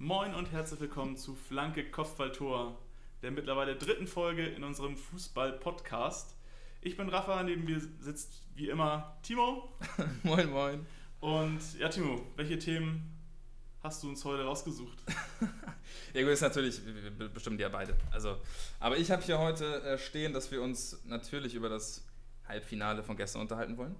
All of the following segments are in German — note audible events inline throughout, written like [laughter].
Moin und herzlich willkommen zu Flanke Kopfballtor, der mittlerweile dritten Folge in unserem Fußball-Podcast. Ich bin Rafa, neben mir sitzt wie immer Timo. [laughs] moin, moin. Und ja, Timo, welche Themen hast du uns heute rausgesucht? [laughs] ja, gut, ist natürlich, wir bestimmen die ja beide. Also, aber ich habe hier heute äh, stehen, dass wir uns natürlich über das Halbfinale von gestern unterhalten wollen.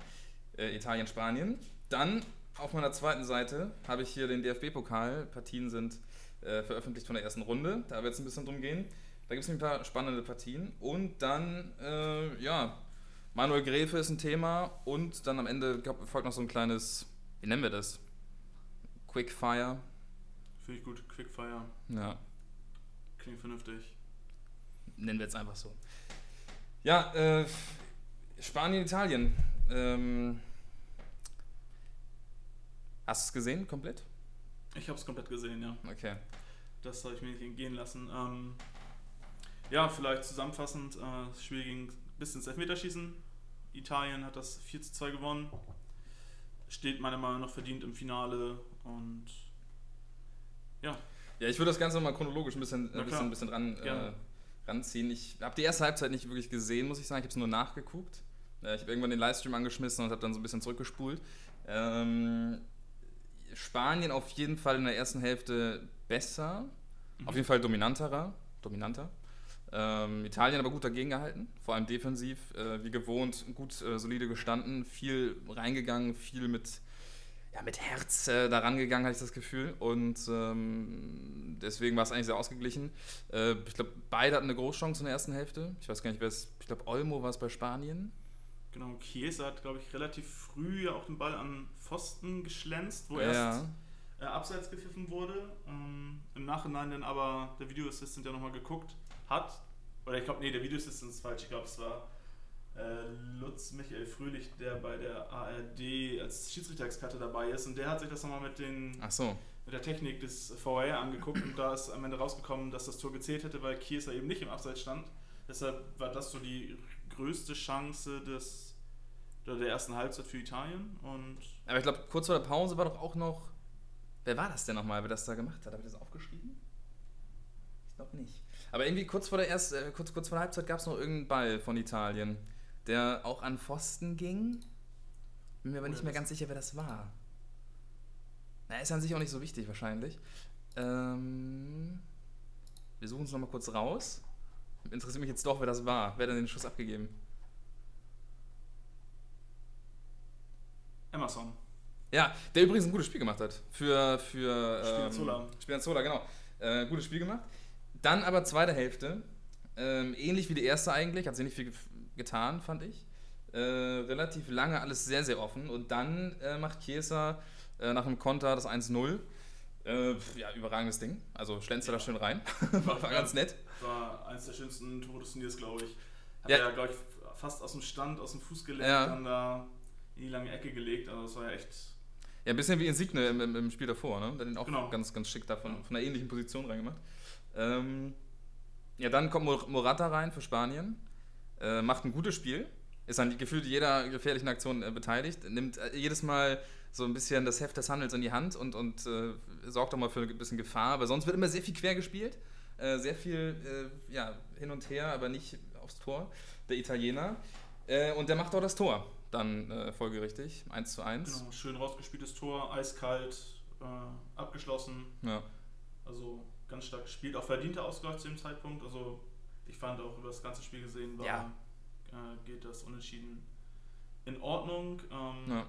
Äh, Italien-Spanien. Dann auf meiner zweiten Seite habe ich hier den DFB-Pokal. Partien sind äh, veröffentlicht von der ersten Runde. Da wird es ein bisschen drum gehen. Da gibt es ein paar spannende Partien. Und dann, äh, ja, Manuel Gräfe ist ein Thema. Und dann am Ende folgt noch so ein kleines, wie nennen wir das? Quickfire. Finde ich gut, Quickfire. Ja. Klingt vernünftig. Nennen wir jetzt einfach so. Ja, äh, Spanien, Italien. Ähm, Hast du es gesehen, komplett? Ich habe es komplett gesehen, ja. Okay. Das soll ich mir nicht entgehen lassen. Ähm, ja, vielleicht zusammenfassend, äh, das Spiel ging bis ins Elfmeterschießen. Italien hat das 4 zu 2 gewonnen. Steht meiner Meinung nach verdient im Finale und ja. Ja, ich würde das Ganze mal chronologisch ein bisschen, ein bisschen, ein bisschen ran, äh, ranziehen. Ich habe die erste Halbzeit nicht wirklich gesehen, muss ich sagen. Ich habe es nur nachgeguckt. Äh, ich habe irgendwann den Livestream angeschmissen und habe dann so ein bisschen zurückgespult. Ähm, Spanien auf jeden Fall in der ersten Hälfte besser, mhm. auf jeden Fall dominanterer, dominanter. Ähm, Italien aber gut dagegen gehalten, vor allem defensiv, äh, wie gewohnt, gut äh, solide gestanden, viel reingegangen, viel mit, ja, mit Herz äh, daran gegangen, hatte ich das Gefühl. Und ähm, deswegen war es eigentlich sehr ausgeglichen. Äh, ich glaube, beide hatten eine Großchance in der ersten Hälfte. Ich weiß gar nicht, wer es, ich glaube, Olmo war es bei Spanien. Genau, Chiesa hat, glaube ich, relativ früh ja auch den Ball an Pfosten geschlänzt, wo ja. erst äh, abseits gepfiffen wurde. Ähm, Im Nachhinein dann aber der Videoassistent ja nochmal geguckt hat. Oder ich glaube, nee, der Videoassistent ist falsch. Ich glaube, es war äh, Lutz Michael Fröhlich, der bei der ARD als Schiedsrichter-Experte dabei ist. Und der hat sich das nochmal mit, den, so. mit der Technik des VAR angeguckt. und da ist am Ende rausgekommen, dass das Tor gezählt hätte, weil Chiesa eben nicht im Abseits stand. Deshalb war das so die größte Chance des, der ersten Halbzeit für Italien. Und Aber ich glaube, kurz vor der Pause war doch auch noch. Wer war das denn nochmal, wer das da gemacht hat? Habe ich das aufgeschrieben? Ich glaube nicht. Aber irgendwie kurz vor der, erst, äh, kurz, kurz vor der Halbzeit gab es noch irgendeinen Ball von Italien, der auch an Pfosten ging. Bin mir aber nicht mehr ganz sicher, wer das war. Na, ist an sich auch nicht so wichtig wahrscheinlich. Ähm, wir suchen es nochmal kurz raus. Interessiert mich jetzt doch, wer das war. Wer hat denn den Schuss abgegeben? Emerson. Ja, der übrigens ein gutes Spiel gemacht hat. Für. für Spinazzola. Ähm, Spinazzola, genau. Äh, gutes Spiel gemacht. Dann aber zweite Hälfte. Ähm, ähnlich wie die erste eigentlich. Hat sich nicht viel getan, fand ich. Äh, relativ lange alles sehr, sehr offen. Und dann äh, macht Chiesa äh, nach einem Konter das 1-0. Äh, ja, überragendes Ding. Also schlänzt er ja. da schön rein. [laughs] war, war ganz nett. War eines der schönsten Tore des Turniers, glaube ich. Hat ja. er, glaube ich, fast aus dem Stand, aus dem Fuß gelegt, ja. dann da in die lange Ecke gelegt. Also das war ja echt. Ja, ein bisschen wie Insigne im, im, im Spiel davor, ne? Der den auch genau. ganz, ganz schick davon von einer ähnlichen Position reingemacht. Ähm, ja, dann kommt Morata rein für Spanien. Äh, macht ein gutes Spiel. Ist an gefühlt jeder gefährlichen Aktion äh, beteiligt. Nimmt äh, jedes Mal so ein bisschen das Heft des Handels in die Hand und, und äh, sorgt auch mal für ein bisschen Gefahr. Aber sonst wird immer sehr viel quer gespielt. Äh, sehr viel äh, ja, hin und her, aber nicht aufs Tor. Der Italiener. und der macht auch das Tor dann äh, folgerichtig, 1 zu 1. Genau, schön rausgespieltes Tor, eiskalt, äh, abgeschlossen. Ja. Also ganz stark gespielt, auch verdienter Ausgleich zu dem Zeitpunkt. Also ich fand auch über das ganze Spiel gesehen, war, ja. äh, geht das unentschieden in Ordnung. Ähm, ja.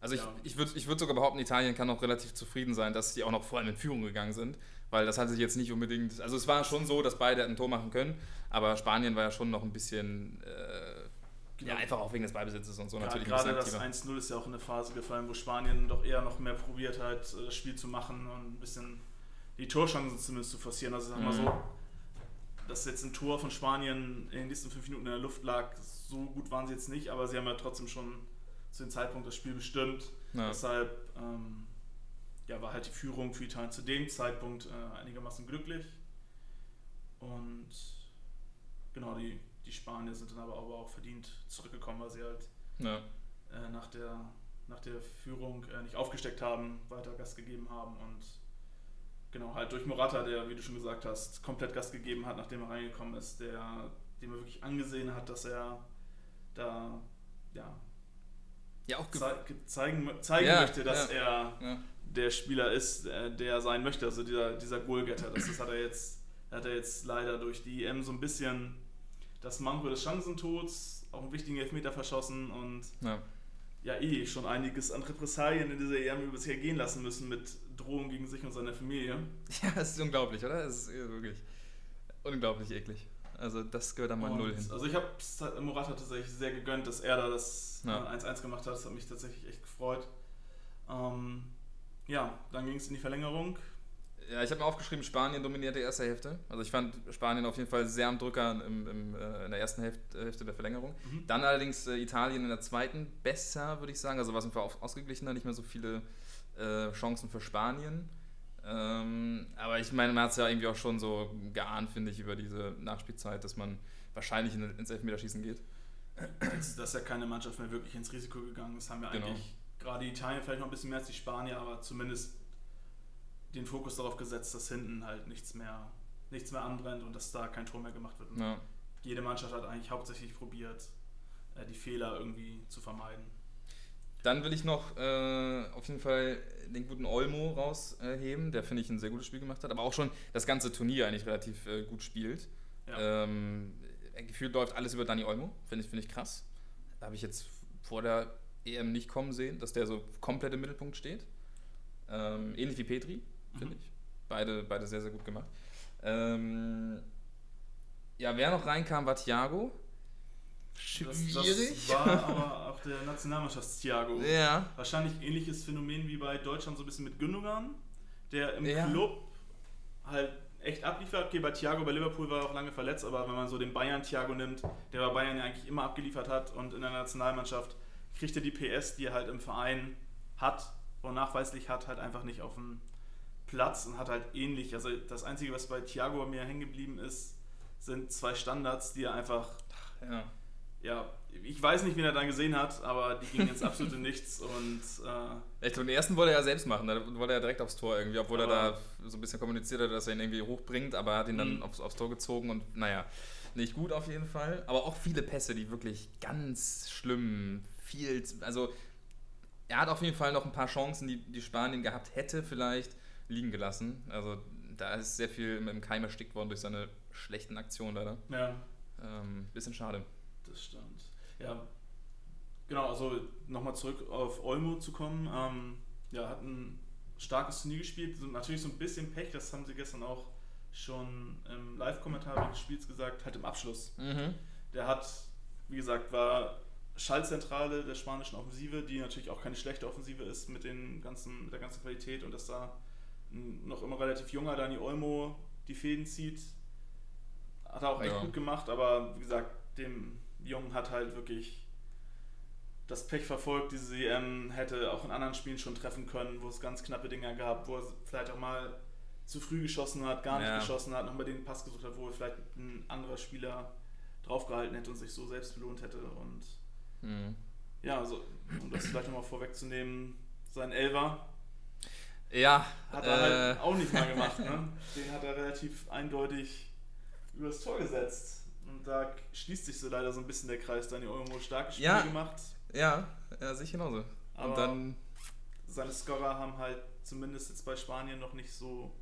Also ich, ja. ich würde ich würd sogar behaupten, Italien kann auch relativ zufrieden sein, dass sie auch noch vor allem in Führung gegangen sind, weil das hat sich jetzt nicht unbedingt, also es war schon so, dass beide ein Tor machen können, aber Spanien war ja schon noch ein bisschen äh. Ja, einfach auch wegen des Beibesitzes und so ja, natürlich. Gerade das 1-0 ist ja auch in eine Phase gefallen, wo Spanien doch eher noch mehr probiert hat, das Spiel zu machen und ein bisschen die Torchancen zumindest zu forcieren. Also sag mal mhm. so, dass jetzt ein Tor von Spanien in den nächsten fünf Minuten in der Luft lag, so gut waren sie jetzt nicht, aber sie haben ja trotzdem schon zu dem Zeitpunkt das Spiel bestimmt. Ja. Deshalb ähm, ja, war halt die Führung für Italien zu dem Zeitpunkt äh, einigermaßen glücklich. Und genau, die Spanier sind dann aber, auch verdient zurückgekommen, weil sie halt ja. äh, nach, der, nach der Führung äh, nicht aufgesteckt haben, weiter Gas gegeben haben und genau, halt durch Morata, der, wie du schon gesagt hast, komplett Gas gegeben hat, nachdem er reingekommen ist, der, dem er wirklich angesehen hat, dass er da, ja, ja auch zei zeigen, zeigen ja, möchte, dass ja, er der Spieler ist, der sein möchte, also dieser, dieser Goalgetter. Das, das hat er jetzt, hat er jetzt leider durch die EM so ein bisschen das Manko des Chancentods, auch einen wichtigen Elfmeter verschossen und ja. ja eh schon einiges an Repressalien in dieser EM bisher gehen lassen müssen mit Drohungen gegen sich und seine Familie. [laughs] Ja, das ist unglaublich, oder? Das ist wirklich unglaublich eklig. Also das gehört da mal null hin. Also ich habe Morata tatsächlich sehr gegönnt, dass er da das 1-1 ja. gemacht hat. Das hat mich tatsächlich echt gefreut. Ähm, ja, dann ging es in die Verlängerung. Ja, ich habe mir aufgeschrieben, Spanien dominiert die erste Hälfte. Also ich fand Spanien auf jeden Fall sehr am Drücker im, im, äh, in der ersten Hälfte, Hälfte der Verlängerung. Mhm. Dann allerdings äh, Italien in der zweiten besser, würde ich sagen. Also war es einfach ausgeglichener, nicht mehr so viele äh, Chancen für Spanien. Ähm, aber ich meine, man hat es ja irgendwie auch schon so geahnt, finde ich, über diese Nachspielzeit, dass man wahrscheinlich in, ins Elfmeterschießen geht. Dass, dass ja keine Mannschaft mehr wirklich ins Risiko gegangen ist, haben wir genau. eigentlich gerade Italien vielleicht noch ein bisschen mehr als die Spanier, aber zumindest den Fokus darauf gesetzt, dass hinten halt nichts mehr, nichts mehr anbrennt und dass da kein Tor mehr gemacht wird. Ja. Jede Mannschaft hat eigentlich hauptsächlich probiert, äh, die Fehler irgendwie zu vermeiden. Dann will ich noch äh, auf jeden Fall den guten Olmo rausheben, der finde ich ein sehr gutes Spiel gemacht hat, aber auch schon das ganze Turnier eigentlich relativ äh, gut spielt. Ja. Ähm, gefühlt läuft alles über Dani Olmo, finde ich, find ich krass. Da habe ich jetzt vor der EM nicht kommen sehen, dass der so komplett im Mittelpunkt steht. Ähm, ähnlich wie Petri, finde mhm. ich. Beide, beide sehr, sehr gut gemacht. Ähm, ja, wer noch reinkam, war Thiago. Schwierig. Das, das war [laughs] aber auch der Nationalmannschafts-Thiago. Ja. Wahrscheinlich ähnliches Phänomen wie bei Deutschland, so ein bisschen mit Gündogan, der im ja. Club halt echt abliefert. Okay, bei Thiago bei Liverpool war er auch lange verletzt, aber wenn man so den Bayern-Thiago nimmt, der bei Bayern ja eigentlich immer abgeliefert hat und in der Nationalmannschaft kriegt er die PS, die er halt im Verein hat und nachweislich hat, halt einfach nicht auf dem Platz und hat halt ähnlich. Also das Einzige, was bei Thiago mir hängen geblieben ist, sind zwei Standards, die er einfach ja ja, ich weiß nicht, wie er dann gesehen hat, aber die gingen jetzt absolut in nichts und. Äh, Echt, und den ersten wollte er ja selbst machen, da wollte er direkt aufs Tor irgendwie, obwohl er da so ein bisschen kommuniziert hat, dass er ihn irgendwie hochbringt, aber er hat ihn dann mhm. aufs, aufs Tor gezogen und naja, nicht gut auf jeden Fall. Aber auch viele Pässe, die wirklich ganz schlimm, viel, also er hat auf jeden Fall noch ein paar Chancen, die, die Spanien gehabt hätte, vielleicht liegen gelassen. Also da ist sehr viel im Keim erstickt worden durch seine schlechten Aktionen leider. Ja. Ähm, bisschen schade das stimmt. Ja, genau, also nochmal zurück auf Olmo zu kommen. Ähm, ja, hat ein starkes Turnier gespielt. Natürlich so ein bisschen Pech, das haben sie gestern auch schon im Live-Kommentar des Spiels gesagt, halt im Abschluss. Mhm. Der hat, wie gesagt, war Schallzentrale der spanischen Offensive, die natürlich auch keine schlechte Offensive ist mit, den ganzen, mit der ganzen Qualität und dass da noch immer relativ junger Dani Olmo die Fäden zieht. Hat er auch echt ja. gut gemacht, aber wie gesagt, dem Jung hat halt wirklich das Pech verfolgt, diese EM hätte auch in anderen Spielen schon treffen können, wo es ganz knappe Dinger gab, wo er vielleicht auch mal zu früh geschossen hat, gar nicht ja. geschossen hat, nochmal den Pass gesucht hat, wo vielleicht ein anderer Spieler draufgehalten hätte und sich so selbst belohnt hätte. Und mhm. ja, also, um das vielleicht nochmal vorwegzunehmen, sein Elver. Ja. Hat er halt äh, halt auch nicht mal gemacht, ne? [laughs] Den hat er relativ eindeutig übers Tor gesetzt. Und da schließt sich so leider so ein bisschen der Kreis. Dani Olmo starke Spiele ja, gemacht. Ja, ja, sich genauso. Aber Und dann seine Scorer haben halt zumindest jetzt bei Spanien noch nicht so.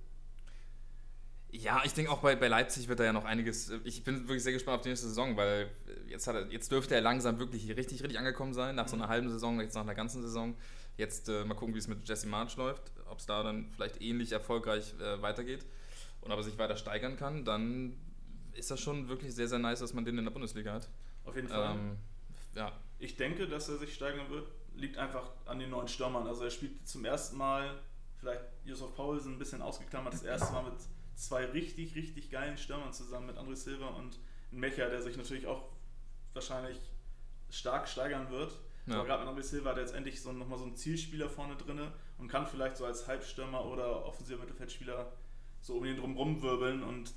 Ja, ich denke auch bei, bei Leipzig wird da ja noch einiges. Ich bin wirklich sehr gespannt auf die nächste Saison, weil jetzt, hat er, jetzt dürfte er langsam wirklich richtig, richtig angekommen sein. Nach so einer mhm. halben Saison, jetzt nach einer ganzen Saison. Jetzt äh, mal gucken, wie es mit Jesse March läuft. Ob es da dann vielleicht ähnlich erfolgreich äh, weitergeht und ob er sich weiter steigern kann. Dann ist das schon wirklich sehr, sehr nice, dass man den in der Bundesliga hat. Auf jeden Fall. Ähm, ja. Ich denke, dass er sich steigern wird. Liegt einfach an den neuen Stürmern. Also er spielt zum ersten Mal, vielleicht Josef Paulsen ein bisschen ausgeklammert, das erste Mal mit zwei richtig, richtig geilen Stürmern zusammen, mit André Silva und Mecha, der sich natürlich auch wahrscheinlich stark steigern wird. Ja. Aber gerade mit André Silva hat er jetzt endlich so, nochmal so einen Zielspieler vorne drin und kann vielleicht so als Halbstürmer oder offensiver Mittelfeldspieler so um ihn drum rumwirbeln und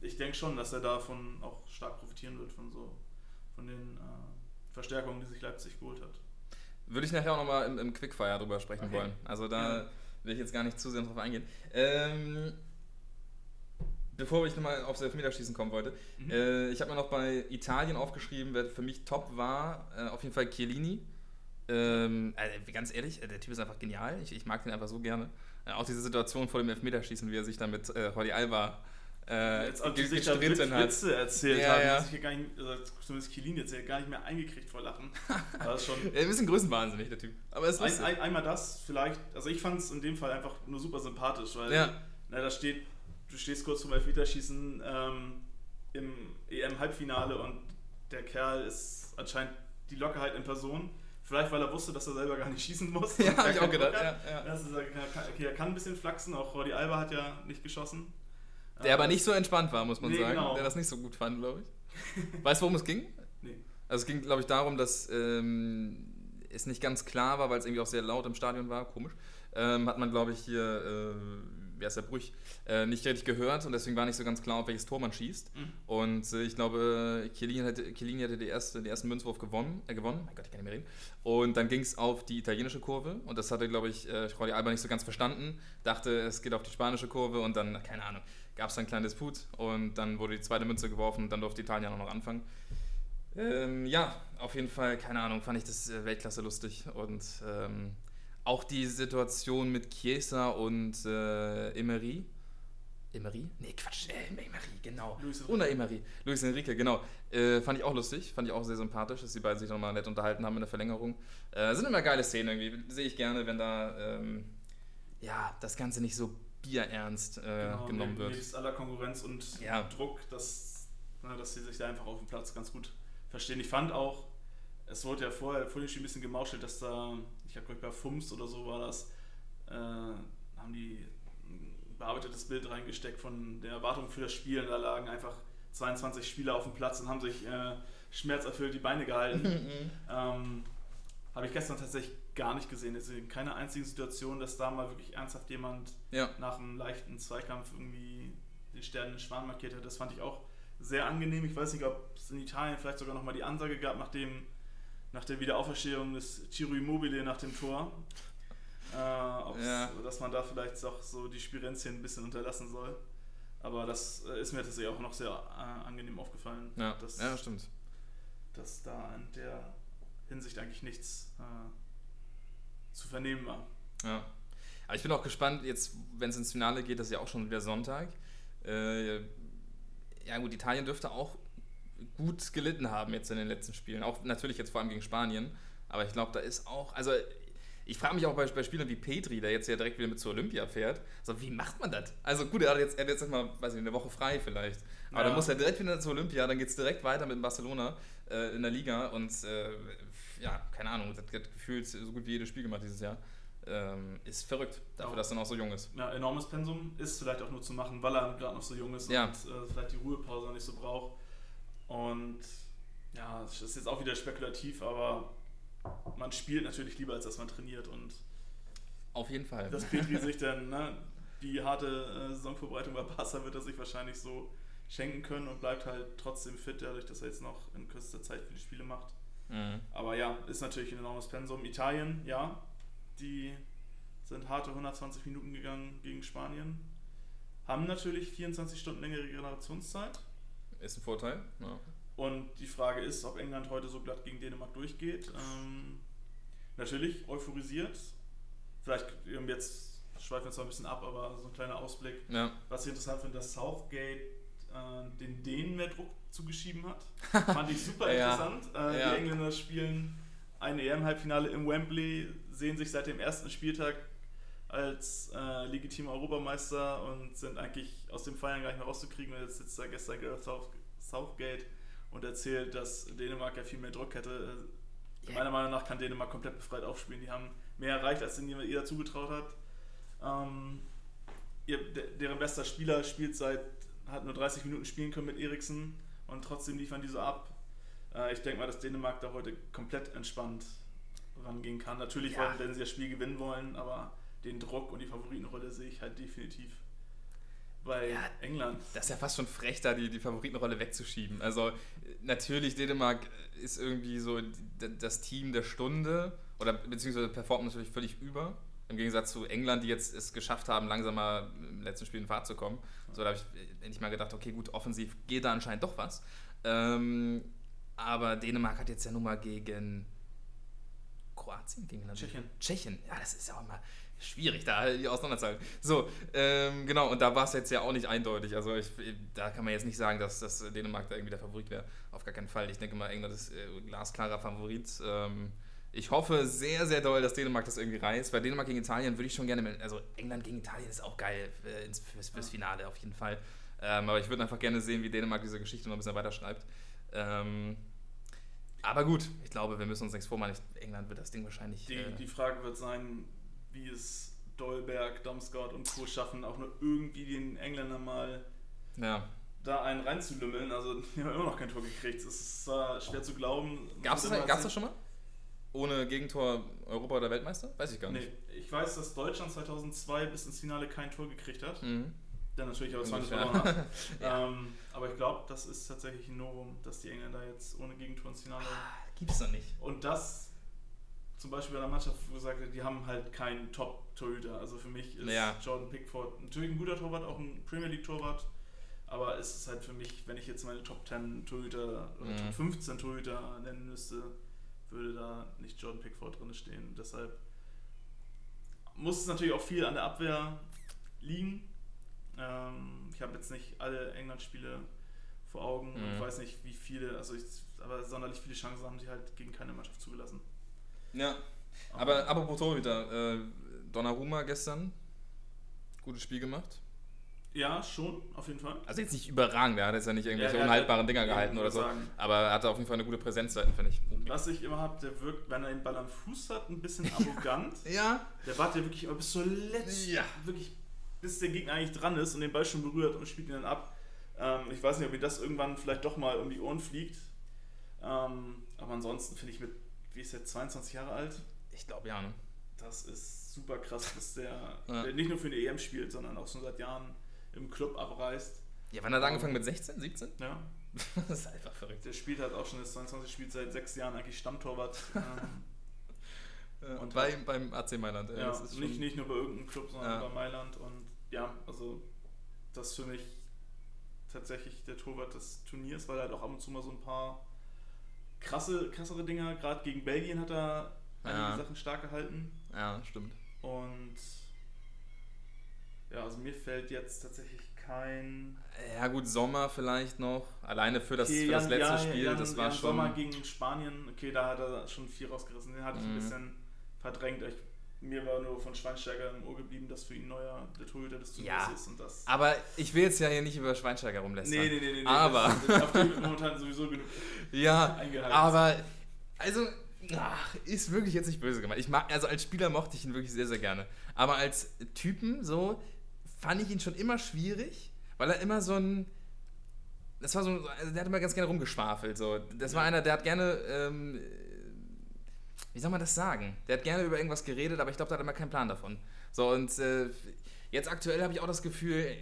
ich denke schon, dass er davon auch stark profitieren wird, von so von den äh, Verstärkungen, die sich Leipzig geholt hat. Würde ich nachher auch nochmal im, im Quickfire drüber sprechen okay. wollen. Also da, will ich jetzt gar nicht zu sehr drauf eingehen. Ähm, bevor ich nochmal aufs Elfmeterschießen kommen wollte, mhm. äh, ich habe mir noch bei Italien aufgeschrieben, wer für mich top war, äh, auf jeden Fall Chiellini. Ähm, also ganz ehrlich, äh, der Typ ist einfach genial. Ich, ich mag den einfach so gerne. Äh, auch diese Situation vor dem Elfmeterschießen, wie er sich dann mit äh, Jordi Alba äh, jetzt auch die sich da Witze Witze erzählt ja, haben, ja. sich gar nicht, also zumindest Kilin jetzt gar nicht mehr eingekriegt vor Lachen. [laughs] Ist schon ein bisschen größenwahnsinnig, der Typ. Aber es ist ein, ein, einmal das, vielleicht, also ich fand es in dem Fall einfach nur super sympathisch, weil ja. na, da steht, du stehst kurz vor Elfmeterschießen ähm, im EM-Halbfinale und der Kerl ist anscheinend die Lockerheit in Person. Vielleicht, weil er wusste, dass er selber gar nicht schießen muss. [laughs] Ja, habe ich auch gedacht. Ja, ja. Das ist, okay, er kann ein bisschen flachsen, auch Rodi Alba hat ja nicht geschossen. Der aber nicht so entspannt war, muss man nee, sagen. Genau. Der das nicht so gut fand, glaube ich. [laughs] Weißt du, worum es ging? Nee. Also es ging, glaube ich, darum, dass ähm, es nicht ganz klar war, weil es irgendwie auch sehr laut im Stadion war, komisch. Ähm, hat man, glaube ich, hier, äh, wer ist der Brüch, äh, nicht richtig gehört und deswegen war nicht so ganz klar, auf welches Tor man schießt. Mhm. Und äh, ich glaube, Chiellini hatte, Chiellini hatte die erste, den ersten Münzwurf gewonnen, äh, gewonnen. Mein Gott, ich kann nicht mehr reden. Und dann ging es auf die italienische Kurve und das hatte, glaube ich, äh, Jordi Alba nicht so ganz verstanden. Dachte, es geht auf die spanische Kurve und dann, keine Ahnung gab es einen kleinen Disput und dann wurde die zweite Münze geworfen und dann durfte Italien auch noch anfangen. Ähm, ja, auf jeden Fall, keine Ahnung, fand ich das äh, Weltklasse lustig und ähm, auch die Situation mit Chiesa und äh, Emery. Emery? Nee, Quatsch, äh, Emery, genau. Luis Oder Emery. Luis Enrique, genau. Äh, fand ich auch lustig, fand ich auch sehr sympathisch, dass die beiden sich nochmal nett unterhalten haben in der Verlängerung. Äh, sind immer geile Szenen irgendwie, sehe ich gerne, wenn da ähm, ja, das Ganze nicht so bierernst äh, genau, genommen wird. Nebst aller Konkurrenz und ja. Druck, dass, na, dass sie sich da einfach auf dem Platz ganz gut verstehen. Ich fand auch, es wurde ja vorher vorhin schon ein bisschen gemauschelt, dass da, ich habe bei FUMS oder so war das, äh, haben die ein bearbeitetes Bild reingesteckt von der Erwartung für das Spiel. Und da lagen einfach 22 Spieler auf dem Platz und haben sich äh, schmerzerfüllt die Beine gehalten. [laughs] Mhm. ähm, habe ich gestern tatsächlich gar nicht gesehen. Es ist keine einzige Situation, dass da mal wirklich ernsthaft jemand ja. nach einem leichten Zweikampf irgendwie den Stern in den Schwan markiert hat. Das fand ich auch sehr angenehm. Ich weiß nicht, ob es in Italien vielleicht sogar nochmal die Ansage gab, nachdem, nach der Wiederauferstehung des Ciro Immobile nach dem Tor. Äh, ja. Dass man da vielleicht auch so die Spirenzien ein bisschen unterlassen soll. Aber das äh, ist mir tatsächlich auch noch sehr äh, angenehm aufgefallen. Ja, dass, ja stimmt. Dass da in der Hinsicht eigentlich nichts äh, zu vernehmen war. Ja. Aber ich bin auch gespannt, jetzt, wenn es ins Finale geht, das ist ja auch schon wieder Sonntag. Äh, ja, gut, Italien dürfte auch gut gelitten haben jetzt in den letzten Spielen. Auch natürlich jetzt vor allem gegen Spanien. Aber ich glaube, da ist auch, also ich frage mich auch bei, bei, Spielern wie Petri, der jetzt ja direkt wieder mit zur Olympia fährt, so, wie macht man das? Also gut, er hat jetzt, er hat jetzt mal, weiß ich, eine Woche frei vielleicht. Aber ja. dann muss er direkt wieder zur Olympia, dann geht es direkt weiter mit Barcelona äh, in der Liga und äh, ja, keine Ahnung, das hat gefühlt so gut wie jedes Spiel gemacht dieses Jahr. Ähm, ist verrückt, dafür, ja. dass er noch so jung ist. Ja, enormes Pensum ist vielleicht auch nur zu machen, weil er gerade noch so jung ist ja. und äh, vielleicht die Ruhepause noch nicht so braucht. Und ja, das ist jetzt auch wieder spekulativ, aber man spielt natürlich lieber, als dass man trainiert und auf jeden Fall. Dass Petri sich dann, ne, die harte äh, Saisonvorbereitung bei Barca wird er sich wahrscheinlich so schenken können und bleibt halt trotzdem fit, dadurch, dass er jetzt noch in kürzester Zeit viele Spiele macht. Mhm. Aber ja, ist natürlich ein enormes Pensum. Italien, ja, die sind harte 120 Minuten gegangen gegen Spanien. Haben natürlich 24 Stunden längere Generationszeit. Ist ein Vorteil, ja. Und die Frage ist, ob England heute so glatt gegen Dänemark durchgeht. Ähm, natürlich euphorisiert. Vielleicht jetzt schweifen wir zwar ein bisschen ab, aber so ein kleiner Ausblick. Ja. Was ich interessant finde, dass Southgate äh, den Dänen mehr Druck zugeschieben hat. [laughs] Fand ich super ja. interessant. Äh, ja. Die Engländer spielen ein EM-Halbfinale im Wembley, sehen sich seit dem ersten Spieltag als äh, legitimer Europameister und sind eigentlich aus dem Feiern gar nicht mehr rauszukriegen. Und jetzt sitzt da gestern Gareth Southgate und erzählt, dass Dänemark ja viel mehr Druck hätte. Yeah. Meiner Meinung nach kann Dänemark komplett befreit aufspielen. Die haben mehr erreicht, als ihnen jeder zugetraut hat. Ähm, ihr, deren bester Spieler spielt seit, hat nur 30 Minuten spielen können mit Eriksen und trotzdem liefern die so ab. Äh, ich denke mal, dass Dänemark da heute komplett entspannt rangehen kann. Natürlich ja. werden sie das Spiel gewinnen wollen, aber den Druck und die Favoritenrolle sehe ich halt definitiv bei ja, England. Das ist ja fast schon frech, da die, die Favoritenrolle wegzuschieben. Also natürlich, Dänemark ist irgendwie so das Team der Stunde oder beziehungsweise performt natürlich völlig über Im Gegensatz zu England, die jetzt es geschafft haben, langsam mal im letzten Spiel in Fahrt zu kommen. So, da habe ich endlich mal gedacht, okay, gut, offensiv geht da anscheinend doch was. Ähm, aber Dänemark hat jetzt ja nun mal gegen Kroatien, gegen Tschechien. Tschechien, ja, das ist ja auch mal schwierig, da die Auseinanderzahlen. So, ähm, genau, und da war es jetzt ja auch nicht eindeutig. Also ich, da kann man jetzt nicht sagen, dass, dass Dänemark da irgendwie der Favorit wäre. Auf gar keinen Fall. Ich denke mal, England ist äh, glasklarer Favorit. Ähm, ich hoffe sehr, sehr doll, dass Dänemark das irgendwie reißt, weil Dänemark gegen Italien würde ich schon gerne, also England gegen Italien ist auch geil äh, ins, fürs, fürs, Finale auf jeden Fall. Ähm, aber ich würde einfach gerne sehen, wie Dänemark diese Geschichte noch ein bisschen weiter schreibt. Ähm, aber gut, ich glaube, wir müssen uns nichts vormachen. England wird das Ding wahrscheinlich. Die, äh, die Frage wird sein, wie es Dolberg, Damsgaard und Co. schaffen, auch nur irgendwie den Engländern mal ja. da einen reinzulümmeln. Also, [laughs] die haben immer noch kein Tor gekriegt. Es ist zwar schwer zu glauben. Gab es das, das schon mal? Ohne Gegentor Europa- oder Weltmeister? Weiß ich gar nicht. Nee, ich weiß, dass Deutschland 2002 bis ins Finale kein Tor gekriegt hat. Mhm. Dann natürlich aber 20 verloren hat. [laughs] ja. ähm, aber ich glaube, das ist tatsächlich ein Novum, dass die Engländer jetzt ohne Gegentor ins Finale. Ah, gibt's doch nicht. Und das zum Beispiel bei der Mannschaft gesagt hat, die haben halt keinen Top-Torhüter. Also für mich ist ja. Jordan Pickford natürlich ein guter Torwart, auch ein Premier League-Torwart. Aber es ist halt für mich, wenn ich jetzt meine Top 10 Torhüter oder mhm. Top 15 Torhüter nennen müsste, würde da nicht Jordan Pickford drin stehen. Deshalb muss es natürlich auch viel an der Abwehr liegen. Ähm, ich habe jetzt nicht alle England-Spiele vor Augen mhm. und weiß nicht, wie viele, also ich, aber sonderlich viele Chancen haben sie halt gegen keine Mannschaft zugelassen. Ja, aber apropos Torhüter, äh, Donnarumma gestern, gutes Spiel gemacht. Ja, schon, auf jeden Fall. Also jetzt nicht überragend, er hat jetzt ja nicht irgendwelche ja, unhaltbaren Dinger gehalten oder so. Sagen. Aber er hatte auf jeden Fall eine gute Präsenzseite, finde ich. Was ich immer habe, der wirkt, wenn er den Ball am Fuß hat, ein bisschen [laughs] arrogant. ja. Der wartet ja wirklich bis zur letzten, ja. wirklich bis der Gegner eigentlich dran ist und den Ball schon berührt und spielt ihn dann ab. Ähm, ich weiß nicht, ob ihm das irgendwann vielleicht doch mal um die Ohren fliegt. Ähm, aber ansonsten finde ich mit, wie ist er, 22 Jahre alt? Ich glaube ja, ne? Das ist super krass, dass der, ja. der nicht nur für eine EM spielt, sondern auch schon seit Jahren im Club abreißt. Ja, wann hat er angefangen mit 16, 17? Ja. [laughs] das ist einfach verrückt. Der spielt halt auch schon, das 22 spielt seit sechs Jahren eigentlich Stammtorwart. [laughs] ähm, und bei, beim AC Mailand. Ja, ja nicht, nicht nur bei irgendeinem Club, sondern ja. bei Mailand. Und ja, also das ist für mich tatsächlich der Torwart des Turniers, weil er halt auch ab und zu mal so ein paar krasse, krassere Dinger, gerade gegen Belgien hat er einige ja. Sachen stark gehalten. Ja, stimmt. Und ja, also mir fällt jetzt tatsächlich kein. Ja, gut, Sommer vielleicht noch. Alleine für das, okay, für das letzte ja, Spiel, Jan, das war Jan schon. Sommer gegen Spanien, okay, da hat er schon viel rausgerissen. Den hatte ich ein mhm. bisschen verdrängt. Ich, mir war nur von Schweinsteiger im Ohr geblieben, dass für ihn neuer der Torhüter des Turniers ja, ist. Und das aber ich will jetzt ja hier nicht über Schweinsteiger rumlästern. Nee, nee, nee. nee aber. Das, auf dem momentan sowieso genug. [laughs] Ja, aber. Also, ach, ist wirklich jetzt nicht böse gemeint. Ich mag, also als Spieler mochte ich ihn wirklich sehr, sehr gerne. Aber als Typen so fand ich ihn schon immer schwierig, weil er immer so ein. Das war so, also der hat immer ganz gerne rumgeschwafelt. So. Das war einer, der hat gerne. Ähm, wie soll man das sagen? Der hat gerne über irgendwas geredet, aber ich glaube, der hat immer keinen Plan davon. So, und äh, jetzt aktuell habe ich auch das Gefühl,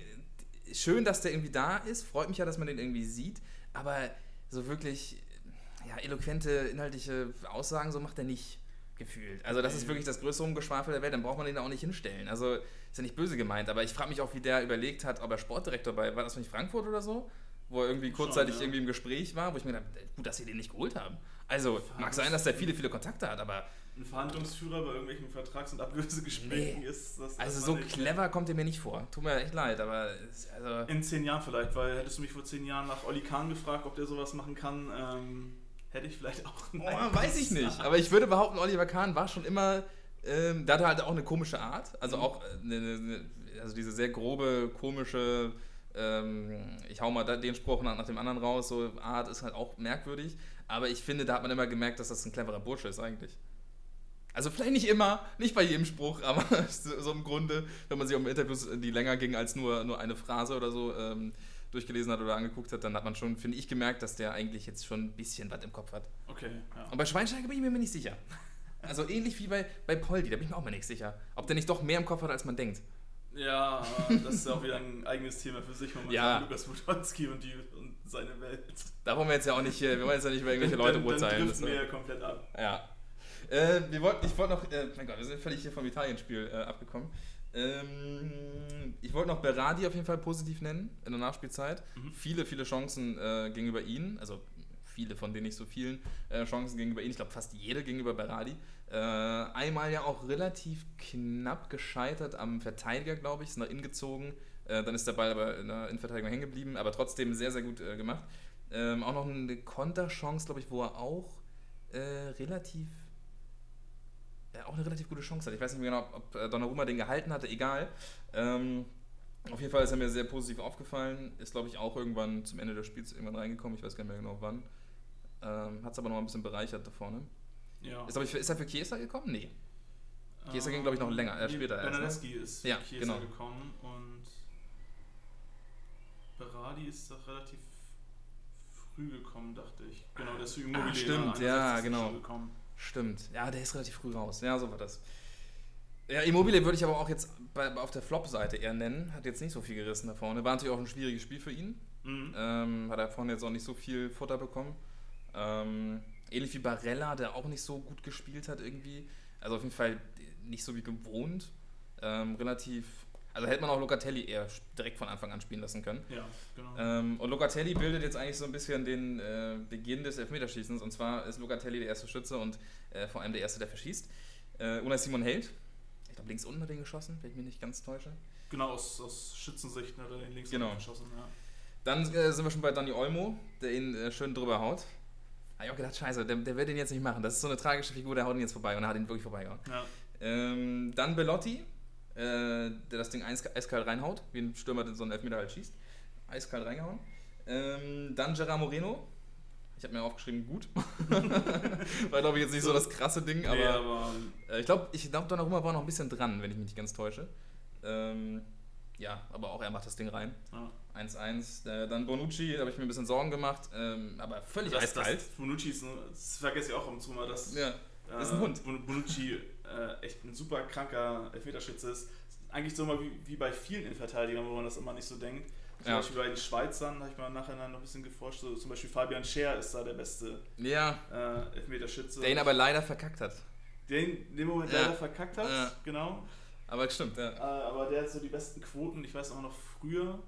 schön, dass der irgendwie da ist, freut mich ja, dass man den irgendwie sieht, aber so wirklich ja, eloquente, inhaltliche Aussagen, so macht er nicht gefühlt. Also das ist wirklich das größte Rumgeschwafel der Welt, dann braucht man den da auch nicht hinstellen. Also ist ja nicht böse gemeint, aber ich frage mich auch, wie der überlegt hat, ob er Sportdirektor bei, war das nicht Frankfurt oder so? Wo er irgendwie kurzzeitig Schon, ja. irgendwie im Gespräch war, wo ich mir dachte, gut, dass sie den nicht geholt haben. Also mag sein, dass der viele, viele Kontakte hat, aber ein Verhandlungsführer bei irgendwelchen Vertrags- und Ablösegesprächen nee. ist das. Also so clever kommt er mir nicht vor. Tut mir echt leid, aber. Also In zehn Jahren vielleicht, weil hättest du mich vor zehn Jahren nach Olli Kahn gefragt, ob der sowas machen kann. Ähm, hätte ich vielleicht auch. Oh, weiß ich nicht. Aber ich würde behaupten, Oliver Kahn war schon immer. Ähm, da hat er halt auch eine komische Art. Also mhm. auch eine, eine, also diese sehr grobe, komische. Ähm, ich hau mal den Spruch nach, nach dem anderen raus. So Art ist halt auch merkwürdig. Aber ich finde, da hat man immer gemerkt, dass das ein cleverer Bursche ist eigentlich. Also vielleicht nicht immer, nicht bei jedem Spruch, [laughs] aber so im Grunde, wenn man sich im Interviews, die länger gingen als nur, nur eine Phrase oder so, ähm, durchgelesen hat oder angeguckt hat, dann hat man schon, finde ich, gemerkt, dass der eigentlich jetzt schon ein bisschen was im Kopf hat. Okay. Ja. Und bei Schweinsteiger bin ich mir nicht sicher. Also ähnlich wie bei, bei Poldi, da bin ich mir auch mal nicht sicher. Ob der nicht doch mehr im Kopf hat, als man denkt. Ja, das ist auch wieder ein eigenes Thema für sich, momentan ja. Lukas Budonski und, die, und seine Welt. Da wollen wir jetzt ja auch nicht, wir wollen jetzt ja nicht über irgendwelche Leute urteilen. Das mir ja komplett ab. Ja. Äh, wir wollten, ich wollte noch, äh, mein Gott, wir sind völlig hier vom Italien-Spiel äh, abgekommen. Ähm, ich wollte noch Berardi auf jeden Fall positiv nennen in der Nachspielzeit. Mhm. Viele, viele Chancen äh, gegenüber ihnen, also viele von denen nicht so vielen äh, Chancen gegenüber ihnen. Ich glaube fast jede gegenüber Berardi. Äh, einmal ja auch relativ knapp gescheitert am Verteidiger, glaube ich, ist nach innen gezogen. Äh, dann ist der Ball aber in der Innenverteidigung hängen geblieben, aber trotzdem sehr, sehr gut äh, gemacht. Ähm, auch noch eine Konterchance, glaube ich, wo er auch äh, relativ ja, auch eine relativ gute Chance hat. Ich weiß nicht mehr genau, ob äh, Donnarumma den gehalten hatte, egal. Ähm, auf jeden Fall ist er mir sehr positiv aufgefallen. Ist, glaube ich, auch irgendwann zum Ende des Spiels irgendwann reingekommen. Ich weiß gar nicht mehr genau wann. Ähm, Hat es aber noch ein bisschen bereichert da vorne. Ja. Ist, ich, ist er für Chiesa gekommen? Nee. Chiesa ähm, ging, glaube ich, noch länger, äh, später erst. Ne? ist für ja, Chiesa genau. gekommen und Berardi ist doch relativ früh gekommen, dachte ich. Genau, der ist für Immobilien. Ah, stimmt, ja, genau. Stimmt. Ja, der ist relativ früh raus. Ja, so war das. Ja, Immobilie würde ich aber auch jetzt bei, auf der Flop-Seite eher nennen. Hat jetzt nicht so viel gerissen da vorne. War natürlich auch ein schwieriges Spiel für ihn. Mhm. Ähm, hat er vorne jetzt auch nicht so viel Futter bekommen. Ähm, ähnlich wie Barella, der auch nicht so gut gespielt hat irgendwie. Also auf jeden Fall nicht so wie gewohnt. Ähm, relativ. Also hätte man auch Locatelli eher direkt von Anfang an spielen lassen können. Ja, genau. Ähm, und Locatelli bildet jetzt eigentlich so ein bisschen den äh, Beginn des Elfmeterschießens. Und zwar ist Locatelli der erste Schütze und äh, vor allem der erste, der verschießt. Äh, Unai Simon Held. Ich glaube, links unten hat er den geschossen, wenn ich mich nicht ganz täusche. Genau, aus, aus Schützensicht hat er den links genau. unten geschossen, ja. Dann äh, sind wir schon bei Dani Olmo, der ihn äh, schön drüber haut. Habe ich auch gedacht, scheiße, der, der wird den jetzt nicht machen. Das ist so eine tragische Figur, der haut ihn jetzt vorbei und er hat ihn wirklich vorbeigehauen. Ja. Ähm, dann Bellotti, äh, der das Ding eiskalt reinhaut, wie ein Stürmer den so einen Elfmeter halt schießt. Eiskalt reingehauen. Ähm, dann Gerard Moreno. Ich habe mir aufgeschrieben, gut. [laughs] war, glaube ich, jetzt nicht so das krasse Ding, aber, nee, aber äh, ich glaube, ich glaub, Donnarumma war noch ein bisschen dran, wenn ich mich nicht ganz täusche. Ähm, ja, aber auch er macht das Ding rein. 1-1. Ja. Äh, dann Bonucci, da habe ich mir ein bisschen Sorgen gemacht, ähm, aber völlig das, eiskalt. Das, Bonucci ist, ein, das vergesse ich auch im Zuma, dass ja, das ist ein Hund. Bonucci äh, echt ein super kranker Elfmeterschütze ist. Eigentlich so mal wie, wie bei vielen Innenverteidigern, wo man das immer nicht so denkt. Zum ja. Beispiel bei den Schweizern habe ich mal nachher noch ein bisschen geforscht. So, zum Beispiel Fabian Scher ist da der beste ja. äh, Elfmeterschütze. Der ihn aber leider verkackt hat. Den in dem Moment ja. leider verkackt hat, genau. Aber stimmt, ja. Äh, aber der hat so die besten Quoten. Ich weiß auch noch früher,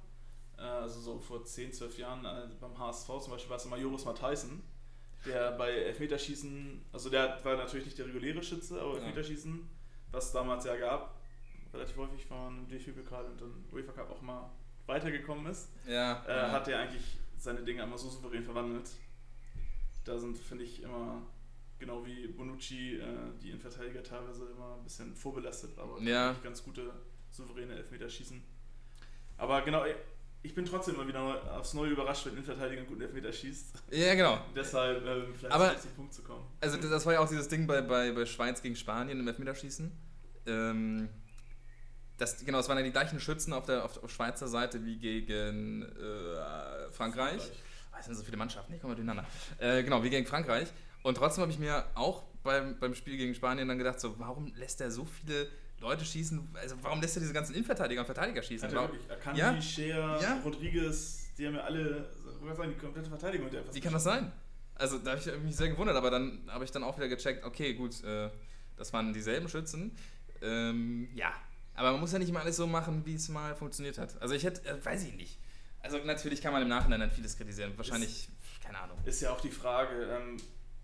äh, also so vor 10, 12 Jahren äh, beim HSV zum Beispiel war es immer Joris Matthijssen, der bei Elfmeterschießen, also der war natürlich nicht der reguläre Schütze, aber Elfmeterschießen, was es damals ja gab, relativ häufig von DFB-Pokal und dann UEFA Cup auch mal weitergekommen ist, ja, äh, ja. hat er eigentlich seine Dinge immer so souverän verwandelt. Da sind, finde ich, immer genau wie Bonucci, äh, die Innenverteidiger teilweise immer ein bisschen vorbelastet, aber ja. ganz gute, souveräne Elfmeter schießen. Aber genau, ich bin trotzdem immer wieder aufs Neue überrascht, wenn ein Innenverteidiger einen guten Elfmeter schießt. Ja, genau. [laughs] Deshalb äh, vielleicht aber, zum Punkt zu kommen. Also das war ja auch dieses Ding bei, bei, bei Schweiz gegen Spanien im Elfmeterschießen. Ähm, das, genau, es waren ja die gleichen Schützen auf der, auf, auf Schweizer Seite wie gegen äh, Frankreich. Frankreich. Oh, es sind so viele Mannschaften, ich komme durcheinander. Äh, genau, wie gegen Frankreich. Und trotzdem habe ich mir auch beim, beim Spiel gegen Spanien dann gedacht, so, warum lässt er so viele Leute schießen? Also warum lässt er diese ganzen Innenverteidiger und Verteidiger schießen? Hat er wirklich. Akanji, ja? Scheer, ja? Rodriguez, die haben ja alle, sagen, die komplette Verteidigung Wie kann das sein? Also da habe ich mich sehr gewundert, aber dann habe ich dann auch wieder gecheckt, okay, gut, äh, das waren dieselben Schützen. Ähm, ja, aber man muss ja nicht immer alles so machen, wie es mal funktioniert hat. Also ich hätte, äh, weiß ich nicht. Also natürlich kann man im Nachhinein dann vieles kritisieren. Wahrscheinlich, ist, keine Ahnung. Ist ja auch die Frage, ähm,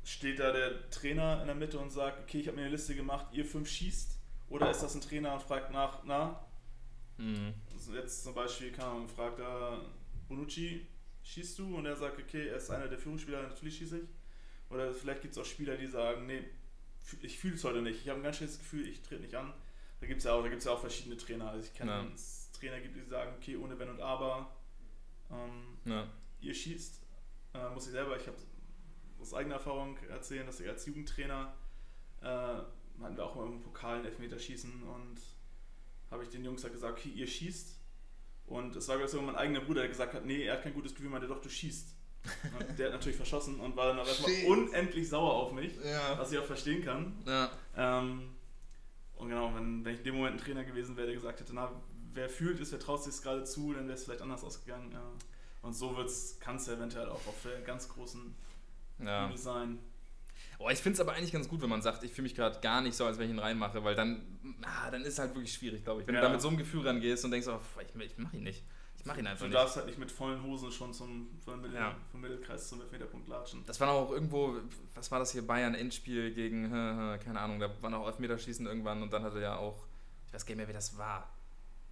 steht da der Trainer in der Mitte und sagt, okay, ich habe mir eine Liste gemacht, ihr fünf schießt? Oder ist das ein Trainer und fragt nach, na? Mhm. Also jetzt zum Beispiel kann man fragt da Bonucci, schießt du? Und er sagt, okay, er ist einer der Führungsspieler, natürlich schieße ich. Oder vielleicht gibt es auch Spieler, die sagen, nee, ich fühle es heute nicht. Ich habe ein ganz schönes Gefühl, ich trete nicht an. Da gibt es ja, auch, ja auch verschiedene Trainer. Also ich kenne ja. Trainer gibt, die sagen, okay, ohne Wenn und Aber, ähm, ja. ihr schießt. Äh, muss ich selber, ich habe aus eigener Erfahrung erzählen, dass ich als Jugendtrainer äh, hatten wir auch mal im Pokal einen Elfmeterschießen und habe ich den Jungs halt gesagt, okay, ihr schießt. Und es war sogar mein eigener Bruder, der gesagt hat, nee, er hat kein gutes Gefühl, meinte doch, du schießt. der hat natürlich verschossen und war dann auch erstmal unendlich sauer auf mich, ja. was ich auch verstehen kann. Ja. Ähm, und genau, wenn, wenn ich in dem Moment ein Trainer gewesen wäre, der gesagt hätte, na, wer fühlt es, wer traut sich es gerade zu, dann wäre es vielleicht anders ausgegangen. Ja. Und so kann es eventuell auch auf ganz großen ja. Sein. Oh, ich finde es aber eigentlich ganz gut, wenn man sagt, ich fühle mich gerade gar nicht so, als wenn ich ihn reinmache, weil dann, ah, dann ist es halt wirklich schwierig, glaube ich. Wenn ja. du da mit so einem Gefühl rangehst und denkst, oh, ich, ich mache ihn nicht. Ich mache ihn einfach du nicht. Du darfst halt nicht mit vollen Hosen schon zum, vom, Mittel, ja. vom Mittelkreis zum Elfmeterpunkt latschen. Das war auch irgendwo, was war das hier, Bayern-Endspiel gegen, [laughs] keine Ahnung, da war noch Elfmeterschießen irgendwann und dann hatte er ja auch, ich weiß gar nicht mehr, wie das war.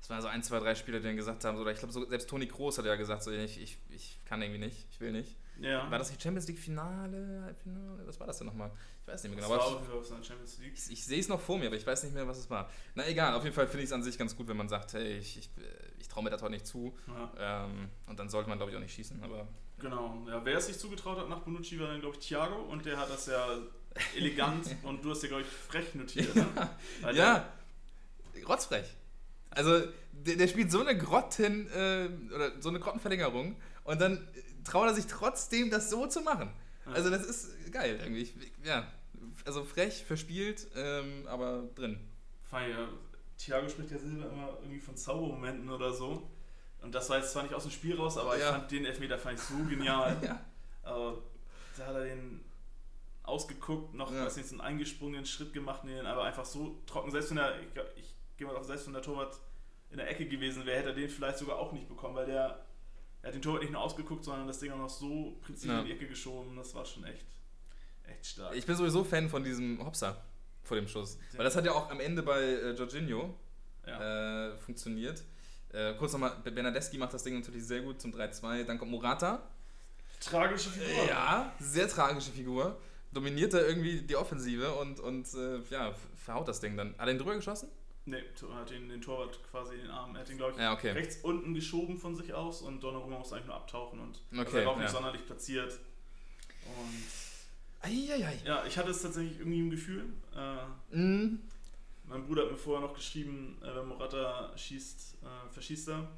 Es waren so ein, zwei, drei Spieler, die dann gesagt haben, so, ich glaube, so, selbst Toni Kroos hat ja gesagt, so, ich, ich, ich kann irgendwie nicht, ich will nicht. Ja. War das die Champions League Finale, Halbfinale? Was war das denn nochmal? Ich weiß nicht mehr genau. Das war auch ich, Champions League. Ich, ich sehe es noch vor mir, aber ich weiß nicht mehr, was es war. Na egal, auf jeden Fall finde ich es an sich ganz gut, wenn man sagt, hey, ich, ich, ich traue mir das heute nicht zu. Ja. Ähm, und dann sollte man, glaube ich, auch nicht schießen. Aber genau, ja, wer es sich zugetraut hat nach Bonucci, war dann, glaube ich, Thiago und der hat das ja elegant [laughs] und du hast ja, glaube ich, frech notiert. Ne? ja, rotzfrech. Also, der, der, spielt so eine Grotten, äh, oder so eine Grottenverlängerung und dann traut er sich trotzdem, das so zu machen. Also das ist geil irgendwie. Ich, ja, also frech, verspielt, ähm, aber drin. Fein, ja. Thiago spricht ja selber immer irgendwie von Zaubermomenten oder so. Und das war jetzt zwar nicht aus dem Spiel raus, aber ja. ich fand den Elfmeter fand ich so genial. [laughs] ja. Aber da hat er den ausgeguckt, noch ja. weiß nicht, einen eingesprungenen Schritt gemacht, den aber einfach so trocken, selbst wenn er, ich, ich gehe mal auf, selbst wenn der Torwart in der Ecke gewesen wäre, hätte er den vielleicht sogar auch nicht bekommen, weil der er hat den Torwart nicht nur ausgeguckt, sondern das Ding auch noch so präzise ja. in die Ecke geschoben. Das war schon echt, echt stark. Ich bin sowieso Fan von diesem Hopser vor dem Schuss. Weil das hat ja auch am Ende bei äh, Jorginho ja. äh, funktioniert. Äh, kurz nochmal, Bernadeschi macht das Ding natürlich sehr gut zum 3-2. Dann kommt Morata. Tragische Figur. Ja, sehr tragische Figur. Dominiert da irgendwie die Offensive und, und äh, ja, verhaut das Ding dann. Hat er ihn drüber geschossen? Ne, hat ihn, den Torwart quasi in den Arm. Er hat ihn, glaube ich, ja, okay. rechts unten geschoben von sich aus und Donnarumma muss eigentlich nur abtauchen und okay, also er war auch nicht ja. sonderlich platziert. Und Eieiei. Ja, ich hatte es tatsächlich irgendwie im Gefühl. Äh, mm. Mein Bruder hat mir vorher noch geschrieben, äh, wenn Morata schießt, äh, verschießt er.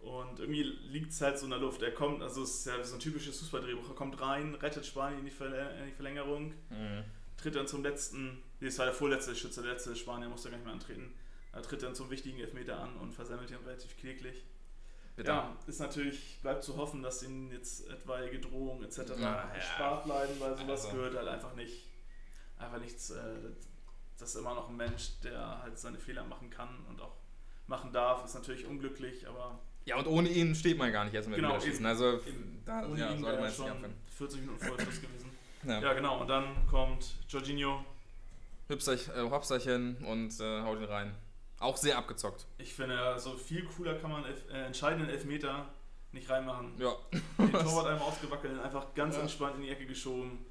Und irgendwie liegt es halt so in der Luft. Er kommt, also es ist ja so ein typisches Fußballdrehbuch. Er kommt rein, rettet Spanien in die, Verl in die Verlängerung, mm. tritt dann zum letzten Nee, es war der vorletzte Schütze, der letzte Spanier musste gar nicht mehr antreten. Er tritt dann zum wichtigen Elfmeter an und versammelt ihn relativ kläglich. Bitte. Ja, ist natürlich, bleibt zu hoffen, dass ihnen jetzt etwaige Drohungen etc. Ja, erspart bleiben, weil sowas also. gehört halt einfach nicht, einfach nichts, äh, das ist immer noch ein Mensch, der halt seine Fehler machen kann und auch machen darf, ist natürlich unglücklich, aber... Ja, und ohne ihn steht man gar nicht erst mit genau, schießen. Also, eben, da ohne ja, ihn sollte man schon 40 Minuten vor Schluss gewesen. Ja. ja. genau, und dann kommt Jorginho Hüpserch, äh, Hopserchen und äh, haut ihn rein. Auch sehr abgezockt. Ich finde, so viel cooler kann man elf, äh, entscheidenden Elfmeter nicht reinmachen. Ja. Den Torwart einmal ausgewackelt, einfach ganz ja. entspannt in die Ecke geschoben.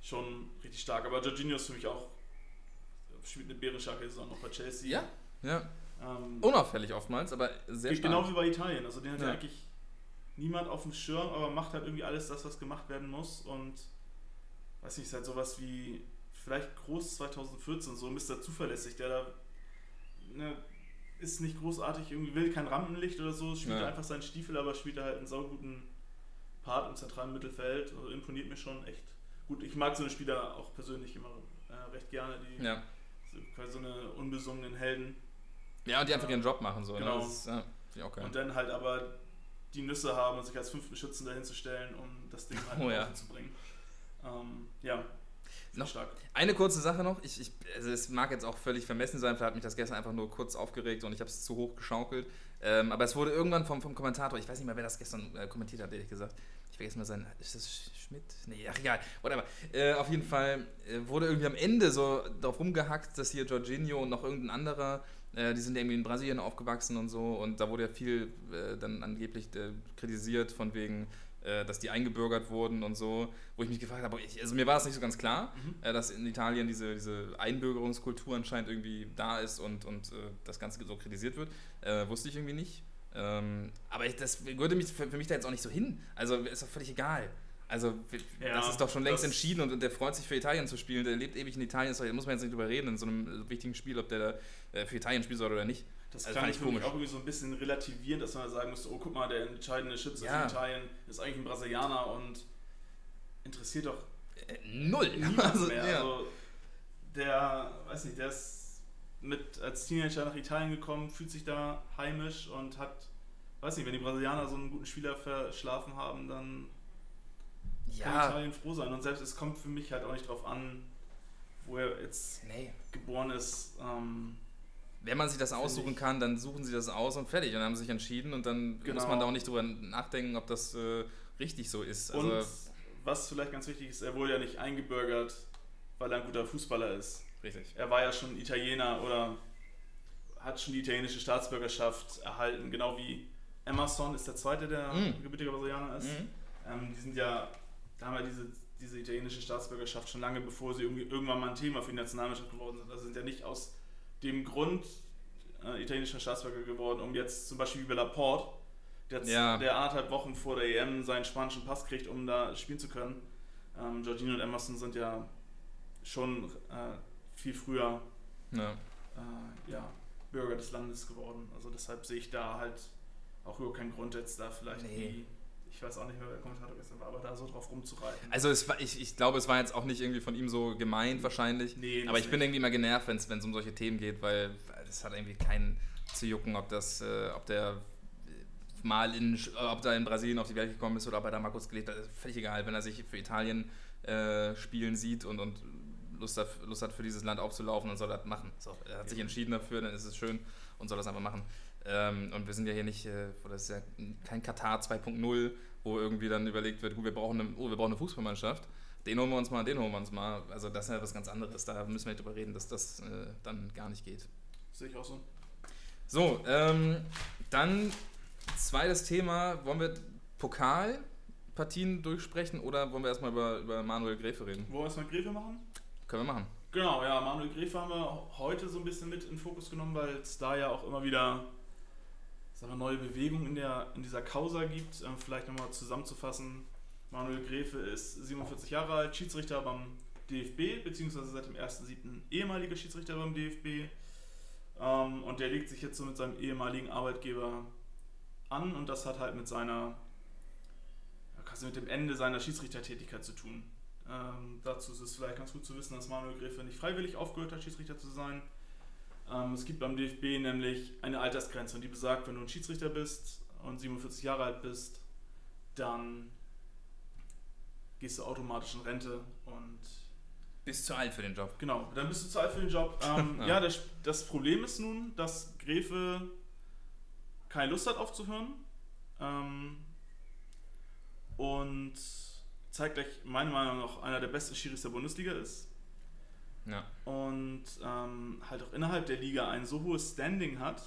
Schon richtig stark. Aber Jorginho ist für mich auch, spielt eine bärenstarke Saison noch bei Chelsea. Ja, ja. Ähm, Unauffällig oftmals, aber sehr stark. Genau wie bei Italien. Also den hat ja. ja eigentlich niemand auf dem Schirm, aber macht halt irgendwie alles das, was gemacht werden muss. Und weiß nicht, ist halt sowas wie vielleicht groß 2014, so Mr. Zuverlässig, der da ne, ist nicht großartig, irgendwie will kein Rampenlicht oder so, spielt ja. einfach seinen Stiefel, aber spielt da halt einen sauguten Part im zentralen Mittelfeld. Also imponiert mir schon echt gut. Ich mag so eine Spieler auch persönlich immer äh, recht gerne, die ja. so, quasi so eine unbesungenen Helden. Ja, und die einfach ihren Job machen, so. Ne? Genau. Ne? Ist, ja, und dann halt aber die Nüsse haben, sich als fünften Schützen dahin zu stellen, um das Ding [laughs] halt oh, ja. zu bringen. Ähm, ja, noch stark. Eine kurze Sache noch. Ich, ich, also es mag jetzt auch völlig vermessen sein, vielleicht hat mich das gestern einfach nur kurz aufgeregt und ich habe es zu hoch geschaukelt. Ähm, aber es wurde irgendwann vom, vom Kommentator, ich weiß nicht mehr, wer das gestern äh, kommentiert hat, ehrlich gesagt. Ich vergesse mal sein. Ist das Schmidt? Nee, ach egal. Whatever. Äh, auf jeden Fall äh, wurde irgendwie am Ende so darauf rumgehackt, dass hier Jorginho und noch irgendein anderer, äh, die sind irgendwie in Brasilien aufgewachsen und so. Und da wurde ja viel äh, dann angeblich äh, kritisiert von wegen dass die eingebürgert wurden und so, wo ich mich gefragt habe, ich, also mir war es nicht so ganz klar, mhm. äh, dass in Italien diese, diese Einbürgerungskultur anscheinend irgendwie da ist und, und äh, das Ganze so kritisiert wird. Äh, wusste ich irgendwie nicht. Ähm, aber ich, das würde mich für, für, mich da jetzt auch nicht so hin. Also ist doch völlig egal. Also ja, das ist doch schon längst entschieden und, und, der freut sich für Italien zu spielen. Der lebt ewig in Italien, da muss man jetzt nicht drüber reden in so einem wichtigen Spiel, ob der da äh, für Italien spielen soll oder nicht. Das also kann ich komisch. auch irgendwie so ein bisschen relativieren, dass man sagen müsste, oh guck mal, der entscheidende Schütze ja. für Italien ist eigentlich ein Brasilianer und interessiert doch äh, null. [laughs] Also, mehr. Ja. Also der, weiß nicht, der ist mit als Teenager nach Italien gekommen, fühlt sich da heimisch und hat, weiß nicht, wenn die Brasilianer so einen guten Spieler verschlafen haben, dann ja. kann Italien froh sein. Und selbst es kommt für mich halt auch nicht drauf an, wo er jetzt nee. geboren ist. Ähm, wenn man sich das aussuchen kann, dann suchen sie das aus und fertig. Und dann haben sie sich entschieden und dann genau. muss man da auch nicht drüber nachdenken, ob das äh, richtig so ist. Also und was vielleicht ganz wichtig ist, er wurde ja nicht eingebürgert, weil er ein guter Fußballer ist. Richtig. Er war ja schon Italiener oder hat schon die italienische Staatsbürgerschaft erhalten, genau wie Emerson ist der zweite, der mm. gebürtiger Brasilianer ist. Mm. Ähm, die sind ja, da haben wir diese, diese italienische Staatsbürgerschaft schon lange bevor sie irgendwann mal ein Thema für die Nationalmannschaft geworden sind. Also sind ja nicht aus dem Grund äh, italienischer Staatsbürger geworden, um jetzt zum Beispiel wie Laporte, der, ja. der anderthalb Wochen vor der EM seinen spanischen Pass kriegt, um da spielen zu können. Ähm, Jorginho und Emerson sind ja schon äh, viel früher ja. Äh, ja, Bürger des Landes geworden. Also deshalb sehe ich da halt auch überhaupt keinen Grund jetzt da vielleicht nee. die ich weiß auch nicht mehr, wer der Kommentator gestern war, aber da so drauf rumzureiten. Also es war, ich, ich glaube, es war jetzt auch nicht irgendwie von ihm so gemeint wahrscheinlich. Nee, aber ich bin irgendwie immer genervt, wenn es um solche Themen geht, weil es hat irgendwie keinen zu jucken, ob das, äh, ob der mal in, ob da in Brasilien auf die Welt gekommen ist oder ob er da mal kurz gelebt hat, ist völlig egal, wenn er sich für Italien äh, spielen sieht und, und Lust, hat, Lust hat, für dieses Land aufzulaufen und soll das machen. So, er hat sich entschieden dafür, dann ist es schön und soll das einfach machen. Ähm, und wir sind ja hier nicht, äh, das ist ja kein Katar 2.0, wo irgendwie dann überlegt wird, gut, wir brauchen eine, oh, wir brauchen eine Fußballmannschaft. Den holen wir uns mal, den holen wir uns mal. Also das ist ja was ganz anderes. Da müssen wir nicht drüber reden, dass das äh, dann gar nicht geht. Sehe ich auch so. So, ähm, dann zweites Thema. Wollen wir Pokalpartien durchsprechen oder wollen wir erstmal über, über Manuel Gräfe reden? Wollen wir erstmal Gräfe machen? Können wir machen. Genau, ja, Manuel Gräfe haben wir heute so ein bisschen mit in den Fokus genommen, weil es da ja auch immer wieder sagen wir, neue Bewegung in, der, in dieser Causa gibt. Ähm, vielleicht nochmal zusammenzufassen. Manuel Gräfe ist 47 Jahre alt, Schiedsrichter beim DFB, beziehungsweise seit dem 1.7. ehemaliger Schiedsrichter beim DFB. Ähm, und der legt sich jetzt so mit seinem ehemaligen Arbeitgeber an und das hat halt mit seiner, quasi mit dem Ende seiner Schiedsrichtertätigkeit zu tun. Ähm, dazu ist es vielleicht ganz gut zu wissen, dass Manuel Gräfe nicht freiwillig aufgehört hat, Schiedsrichter zu sein, es gibt beim DFB nämlich eine Altersgrenze und die besagt, wenn du ein Schiedsrichter bist und 47 Jahre alt bist, dann gehst du automatisch in Rente und. Bist zu alt für den Job. Genau, dann bist du zu alt für den Job. Ähm, [laughs] ja, ja das, das, Problem ist nun, dass Gräfe keine Lust hat aufzuhören. Ähm, und zeitgleich meiner Meinung nach einer der besten Schiris der Bundesliga ist. Ja. Und ähm, halt auch innerhalb der Liga ein so hohes Standing hat,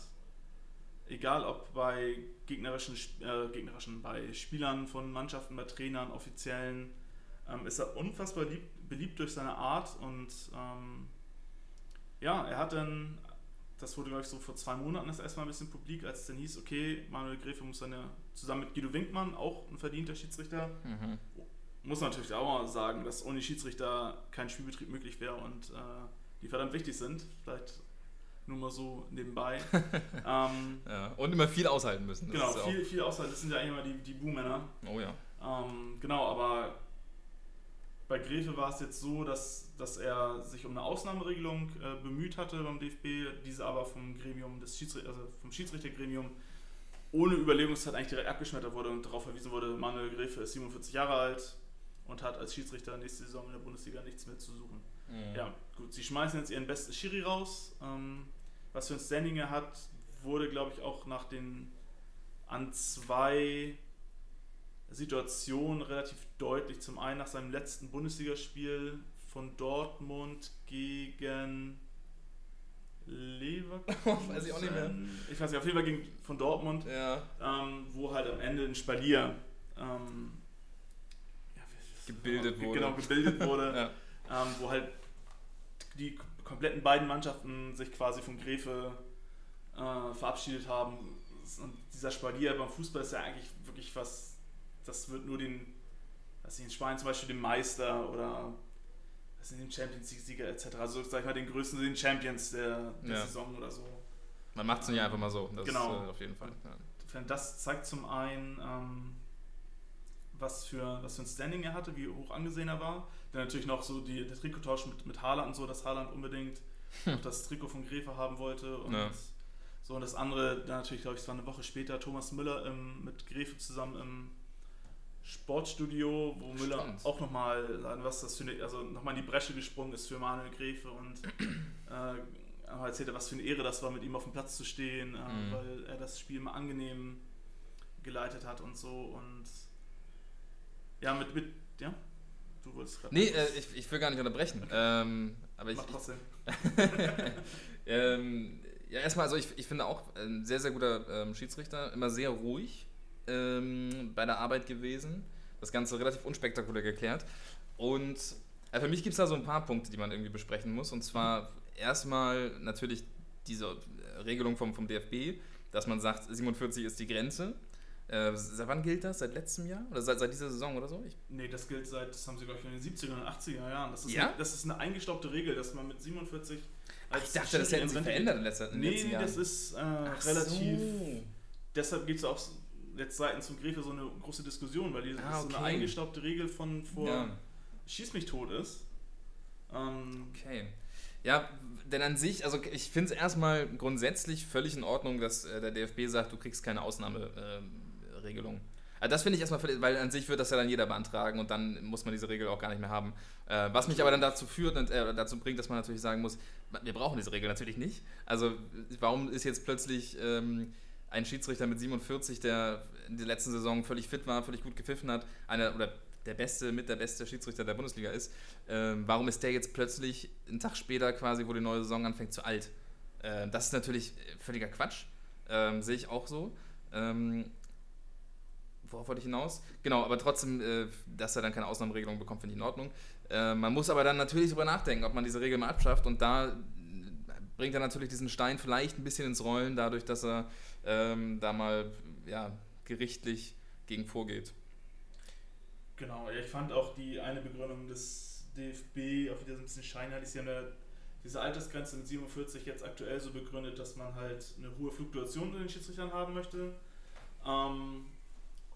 egal ob bei gegnerischen, äh, gegnerischen bei Spielern von Mannschaften, bei Trainern, Offiziellen, ähm, ist er unfassbar lieb, beliebt durch seine Art und ähm, ja, er hat dann, das wurde glaube ich so vor zwei Monaten das erstmal ein bisschen publik, als es dann hieß, okay, Manuel Gräfe muss seine, zusammen mit Guido Winkmann, auch ein verdienter Schiedsrichter, mhm muss natürlich auch mal sagen, dass ohne Schiedsrichter kein Spielbetrieb möglich wäre und äh, die verdammt wichtig sind. Vielleicht nur mal so nebenbei. [laughs] ähm, ja, und immer viel aushalten müssen. genau, viel, viel aushalten. Das sind ja eigentlich immer die, die Buhmänner. Oh ja. Ähm, genau, aber bei Gräfe war es jetzt so, dass, dass er sich um eine Ausnahmeregelung äh, bemüht hatte beim DFB, diese aber vom Gremium des Schiedsrichter, also vom Schiedsrichtergremium ohne Überlegungszeit eigentlich direkt abgeschmettert wurde und darauf verwiesen wurde, Manuel Gräfe ist 47 Jahre alt, und hat als Schiedsrichter nächste Saison in der Bundesliga nichts mehr zu suchen. Mhm. Ja, gut, sie schmeißen jetzt ihren besten Schiri raus. Ähm, was für ein Standing er hat, wurde, glaube ich, auch nach den an zwei Situationen relativ deutlich. Zum einen nach seinem letzten Bundesligaspiel von Dortmund gegen Leverkusen. [laughs] weiß ich auch nicht mehr. Ich weiß nicht, auf jeden Fall gegen von Dortmund, ja. ähm, wo halt am Ende ein Spalier ähm, gebildet wurde. Genau, gebildet wurde. [laughs] ja. ähm, wo halt die kompletten beiden Mannschaften sich quasi von Gräfe äh, verabschiedet haben. Und dieser Spalier beim Fußball ist ja eigentlich wirklich was, das wird nur den, was in Spanien zum Beispiel den Meister oder was sind den Champions League-Sieger etc. Also sag ich mal den größten den Champions der, der ja. Saison oder so. Man macht es nicht einfach mal so, das genau. Ist, äh, auf jeden Fall. Ja. Das zeigt zum einen, ähm, was für, was für ein Standing er hatte, wie hoch angesehen er war. Dann natürlich noch so die, der Trikottausch mit, mit Haaland und so, dass Haaland unbedingt hm. das Trikot von Gräfe haben wollte. Und ja. so und das andere, dann natürlich, glaube ich, es war eine Woche später, Thomas Müller im, mit Gräfe zusammen im Sportstudio, wo Müller Spannend. auch nochmal, was das für eine, also nochmal in die Bresche gesprungen ist für Manuel Gräfe und äh, erzählte, was für eine Ehre das war, mit ihm auf dem Platz zu stehen, äh, mhm. weil er das Spiel mal angenehm geleitet hat und so und ja, mit, mit ja, du wolltest gerade. Nee, äh, ich, ich will gar nicht unterbrechen. Okay. Ähm, aber ich, Mach trotzdem. [laughs] ähm, ja, erstmal, also ich, ich finde auch ein sehr, sehr guter ähm, Schiedsrichter, immer sehr ruhig ähm, bei der Arbeit gewesen. Das Ganze relativ unspektakulär geklärt. Und äh, für mich gibt es da so ein paar Punkte, die man irgendwie besprechen muss. Und zwar erstmal natürlich diese Regelung vom, vom DFB, dass man sagt, 47 ist die Grenze. Äh, seit wann gilt das? Seit letztem Jahr? Oder seit, seit dieser Saison oder so? Ich nee, das gilt seit, das haben sie, glaube ich, in den 70er und 80er Jahren. Das ist, ja? eine, das ist eine eingestaubte Regel, dass man mit 47 Ach, ich dachte, das hätten sie verändert in, letzter, in nee, das ist äh, relativ. So. Deshalb gibt es auch jetzt seitens zum Gräfe so eine große Diskussion, weil die ah, okay. so eine eingestaubte Regel von vor ja. Schieß mich tot ist. Ähm, okay. Ja, denn an sich, also ich finde es erstmal grundsätzlich völlig in Ordnung, dass äh, der DFB sagt, du kriegst keine Ausnahmeregelung. Äh, also das finde ich erstmal, weil an sich wird das ja dann jeder beantragen und dann muss man diese Regel auch gar nicht mehr haben. Äh, was mich aber dann dazu führt und äh, dazu bringt, dass man natürlich sagen muss, wir brauchen diese Regel natürlich nicht. Also warum ist jetzt plötzlich ähm, ein Schiedsrichter mit 47, der in der letzten Saison völlig fit war, völlig gut gepfiffen hat, einer oder der beste, mit der beste Schiedsrichter der Bundesliga ist, ähm, warum ist der jetzt plötzlich einen Tag später quasi, wo die neue Saison anfängt, zu alt? Äh, das ist natürlich völliger Quatsch. Ähm, Sehe ich auch so. Ähm, worauf wollte ich hinaus? Genau, aber trotzdem, äh, dass er dann keine Ausnahmeregelung bekommt, finde ich in Ordnung. Äh, man muss aber dann natürlich darüber nachdenken, ob man diese Regel mal abschafft und da bringt er natürlich diesen Stein vielleicht ein bisschen ins Rollen, dadurch, dass er ähm, da mal ja, gerichtlich gegen vorgeht. Genau, ich fand auch die eine Begründung des DFB auch wieder so ein bisschen scheinheilig. Sie haben ja diese Altersgrenze mit 47 jetzt aktuell so begründet, dass man halt eine hohe Fluktuation in den Schiedsrichtern haben möchte. Ähm,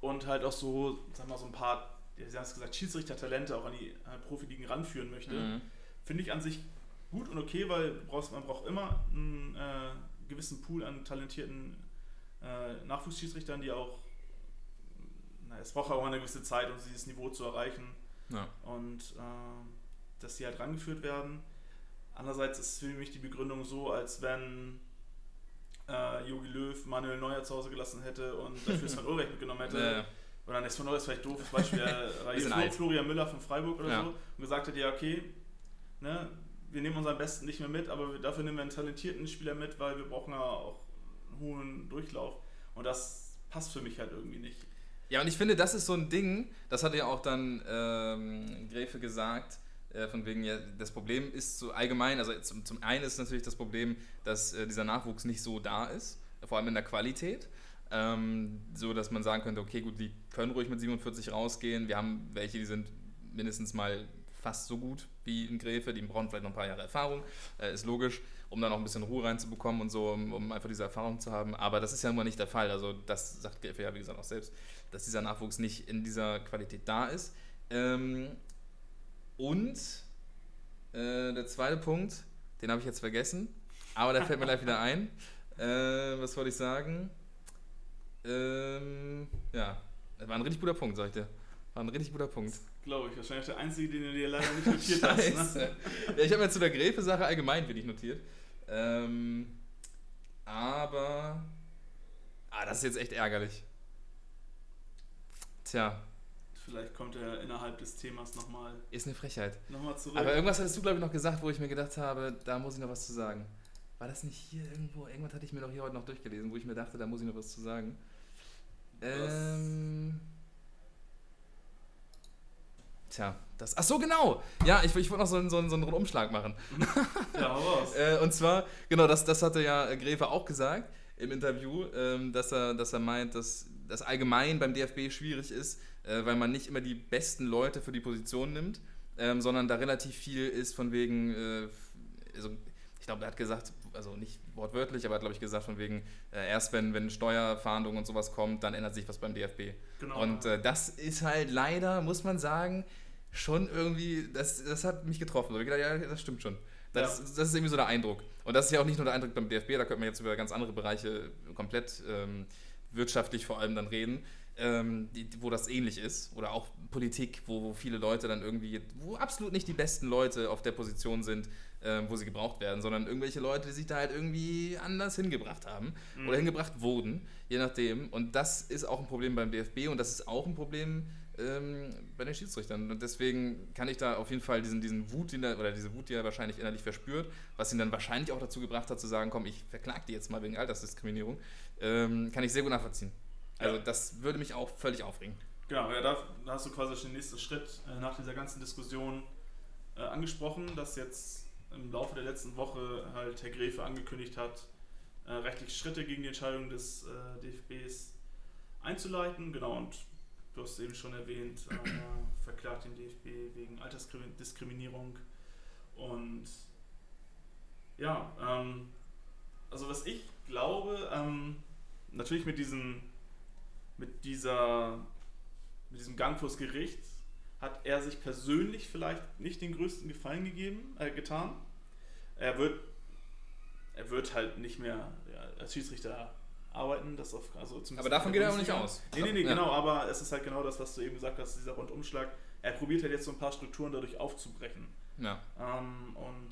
und halt auch so, sag mal, so ein paar, Sie haben es gesagt, Schiedsrichter-Talente auch an die Profiligen ranführen möchte. Mhm. Finde ich an sich gut und okay, weil brauchst, man braucht immer einen äh, gewissen Pool an talentierten äh, Nachwuchsschiedsrichtern, die auch, na, es braucht auch eine gewisse Zeit, um dieses Niveau zu erreichen. Ja. Und äh, dass sie halt rangeführt werden. Andererseits ist für mich die Begründung so, als wenn Jogi äh, Löw Manuel Neuer zu Hause gelassen hätte und [laughs] dafür Sven Ulreich mitgenommen hätte. Ja, ja. Oder ist Sven Ulreich vielleicht doof, das [laughs] Beispiel äh, Florian Müller von Freiburg oder ja. so und gesagt hätte, ja okay, ne, wir nehmen unseren Besten nicht mehr mit, aber dafür nehmen wir einen talentierten Spieler mit, weil wir brauchen ja auch einen hohen Durchlauf. Und das passt für mich halt irgendwie nicht. Ja, und ich finde, das ist so ein Ding, das hat ja auch dann ähm, Gräfe gesagt, äh, von wegen, ja, das Problem ist so allgemein, also zum, zum einen ist natürlich das Problem, dass äh, dieser Nachwuchs nicht so da ist, vor allem in der Qualität. Ähm, so dass man sagen könnte, okay, gut, die können ruhig mit 47 rausgehen. Wir haben welche, die sind mindestens mal fast so gut wie in Gräfe, die brauchen vielleicht noch ein paar Jahre Erfahrung, äh, ist logisch, um dann auch ein bisschen Ruhe reinzubekommen und so, um, um, einfach diese Erfahrung zu haben. Aber das ist ja immer nicht der Fall. Also das sagt Gräfe ja, wie gesagt, auch selbst, dass dieser Nachwuchs nicht in dieser Qualität da ist. Ähm, und äh, der zweite Punkt, den habe ich jetzt vergessen, aber der fällt mir gleich wieder [laughs] ein. Äh, was wollte ich sagen? Ähm, ja, das war ein richtig guter Punkt, sag ich dir. War ein richtig guter Punkt. Glaube ich. Wahrscheinlich der einzige, den du dir leider nicht notiert hast. Ne? ja, ich habe mir zu der Gräfe-Sache allgemein wenig notiert. Ähm, aber. Ah, das ist jetzt echt ärgerlich. Tja. Vielleicht kommt er innerhalb des Themas nochmal. Ist eine Frechheit. Nochmal zurück. Aber irgendwas hattest du, glaube ich, noch gesagt, wo ich mir gedacht habe, da muss ich noch was zu sagen. War das nicht hier irgendwo? Irgendwas hatte ich mir doch hier heute noch durchgelesen, wo ich mir dachte, da muss ich noch was zu sagen. Was? Ähm. Tja, das. Ach so, genau! Ja, ich, ich wollte noch so einen, so, einen, so einen Umschlag machen. [laughs] Ja, was? [laughs] äh, und zwar, genau, das, das hatte ja Gräfe auch gesagt im Interview, ähm, dass, er, dass er meint, dass das allgemein beim DFB schwierig ist, äh, weil man nicht immer die besten Leute für die Position nimmt, ähm, sondern da relativ viel ist von wegen, äh, also ich glaube, er hat gesagt, also nicht wortwörtlich, aber er hat, glaube ich, gesagt, von wegen, äh, erst wenn, wenn Steuerfahndung und sowas kommt, dann ändert sich was beim DFB. Genau. Und äh, das ist halt leider, muss man sagen, schon irgendwie, das, das hat mich getroffen. ich gedacht, ja, das stimmt schon. Das, ja. das ist irgendwie so der Eindruck. Und das ist ja auch nicht nur der Eindruck beim DFB, da könnte man jetzt über ganz andere Bereiche komplett ähm, wirtschaftlich vor allem dann reden, ähm, die, wo das ähnlich ist. Oder auch Politik, wo, wo, viele Leute dann irgendwie, wo absolut nicht die besten Leute auf der Position sind, äh, wo sie gebraucht werden, sondern irgendwelche Leute, die sich da halt irgendwie anders hingebracht haben mhm. oder hingebracht wurden, je nachdem. Und das ist auch ein Problem beim DFB und das ist auch ein Problem ähm, bei den Schiedsrichtern. Und deswegen kann ich da auf jeden Fall diesen, diesen Wut, er, oder diese Wut, die er wahrscheinlich innerlich verspürt, was ihn dann wahrscheinlich auch dazu gebracht hat, zu sagen, komm, ich verklag die jetzt mal wegen Altersdiskriminierung, ähm, kann ich sehr gut nachvollziehen. Also ja. das würde mich auch völlig aufregen. Genau, ja, da, hast du quasi den nächsten Schritt äh, nach dieser ganzen Diskussion äh, angesprochen, dass jetzt im Laufe der letzten Woche halt Herr Gräfe angekündigt hat, äh, rechtliche Schritte gegen die Entscheidung des äh, DFBs einzuleiten. Genau, und du hast eben schon erwähnt, äh, verklagt den DFB wegen Altersdiskriminierung. Und ja, ähm, also was ich glaube, ähm, natürlich mit diesem, mit dieser, mit diesem Gang vors Gericht hat er sich persönlich vielleicht nicht den größten Gefallen gegeben, äh, getan. Er wird, er wird halt nicht mehr ja, als Schiedsrichter arbeiten. Das auf, also aber davon geht er auch nicht aus. Nee, nee, nee, ja. genau, aber es ist halt genau das, was du eben gesagt hast, dieser Rundumschlag. Er probiert halt jetzt so ein paar Strukturen dadurch aufzubrechen. Ja. Ähm, und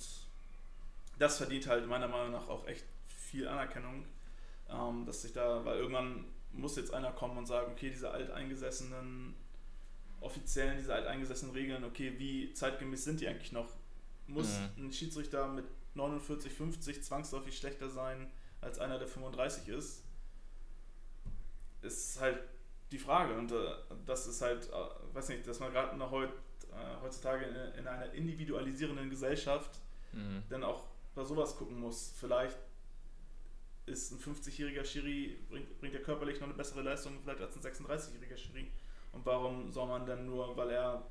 das verdient halt meiner Meinung nach auch echt viel Anerkennung, ähm, dass sich da, weil irgendwann muss jetzt einer kommen und sagen, okay, diese alteingesessenen offiziellen, diese alteingesessenen Regeln, okay, wie zeitgemäß sind die eigentlich noch? Muss mhm. ein Schiedsrichter mit 49, 50 zwangsläufig schlechter sein als einer, der 35 ist? Ist halt die Frage. Und äh, das ist halt, äh, weiß nicht, dass man gerade noch heut, äh, heutzutage in, in, einer individualisierenden Gesellschaft mhm. dann auch bei sowas gucken muss. Vielleicht ist ein 50-jähriger Schiri, bringt, bringt er körperlich noch eine bessere Leistung vielleicht als ein 36-jähriger Schiri. Und warum soll man denn nur, weil er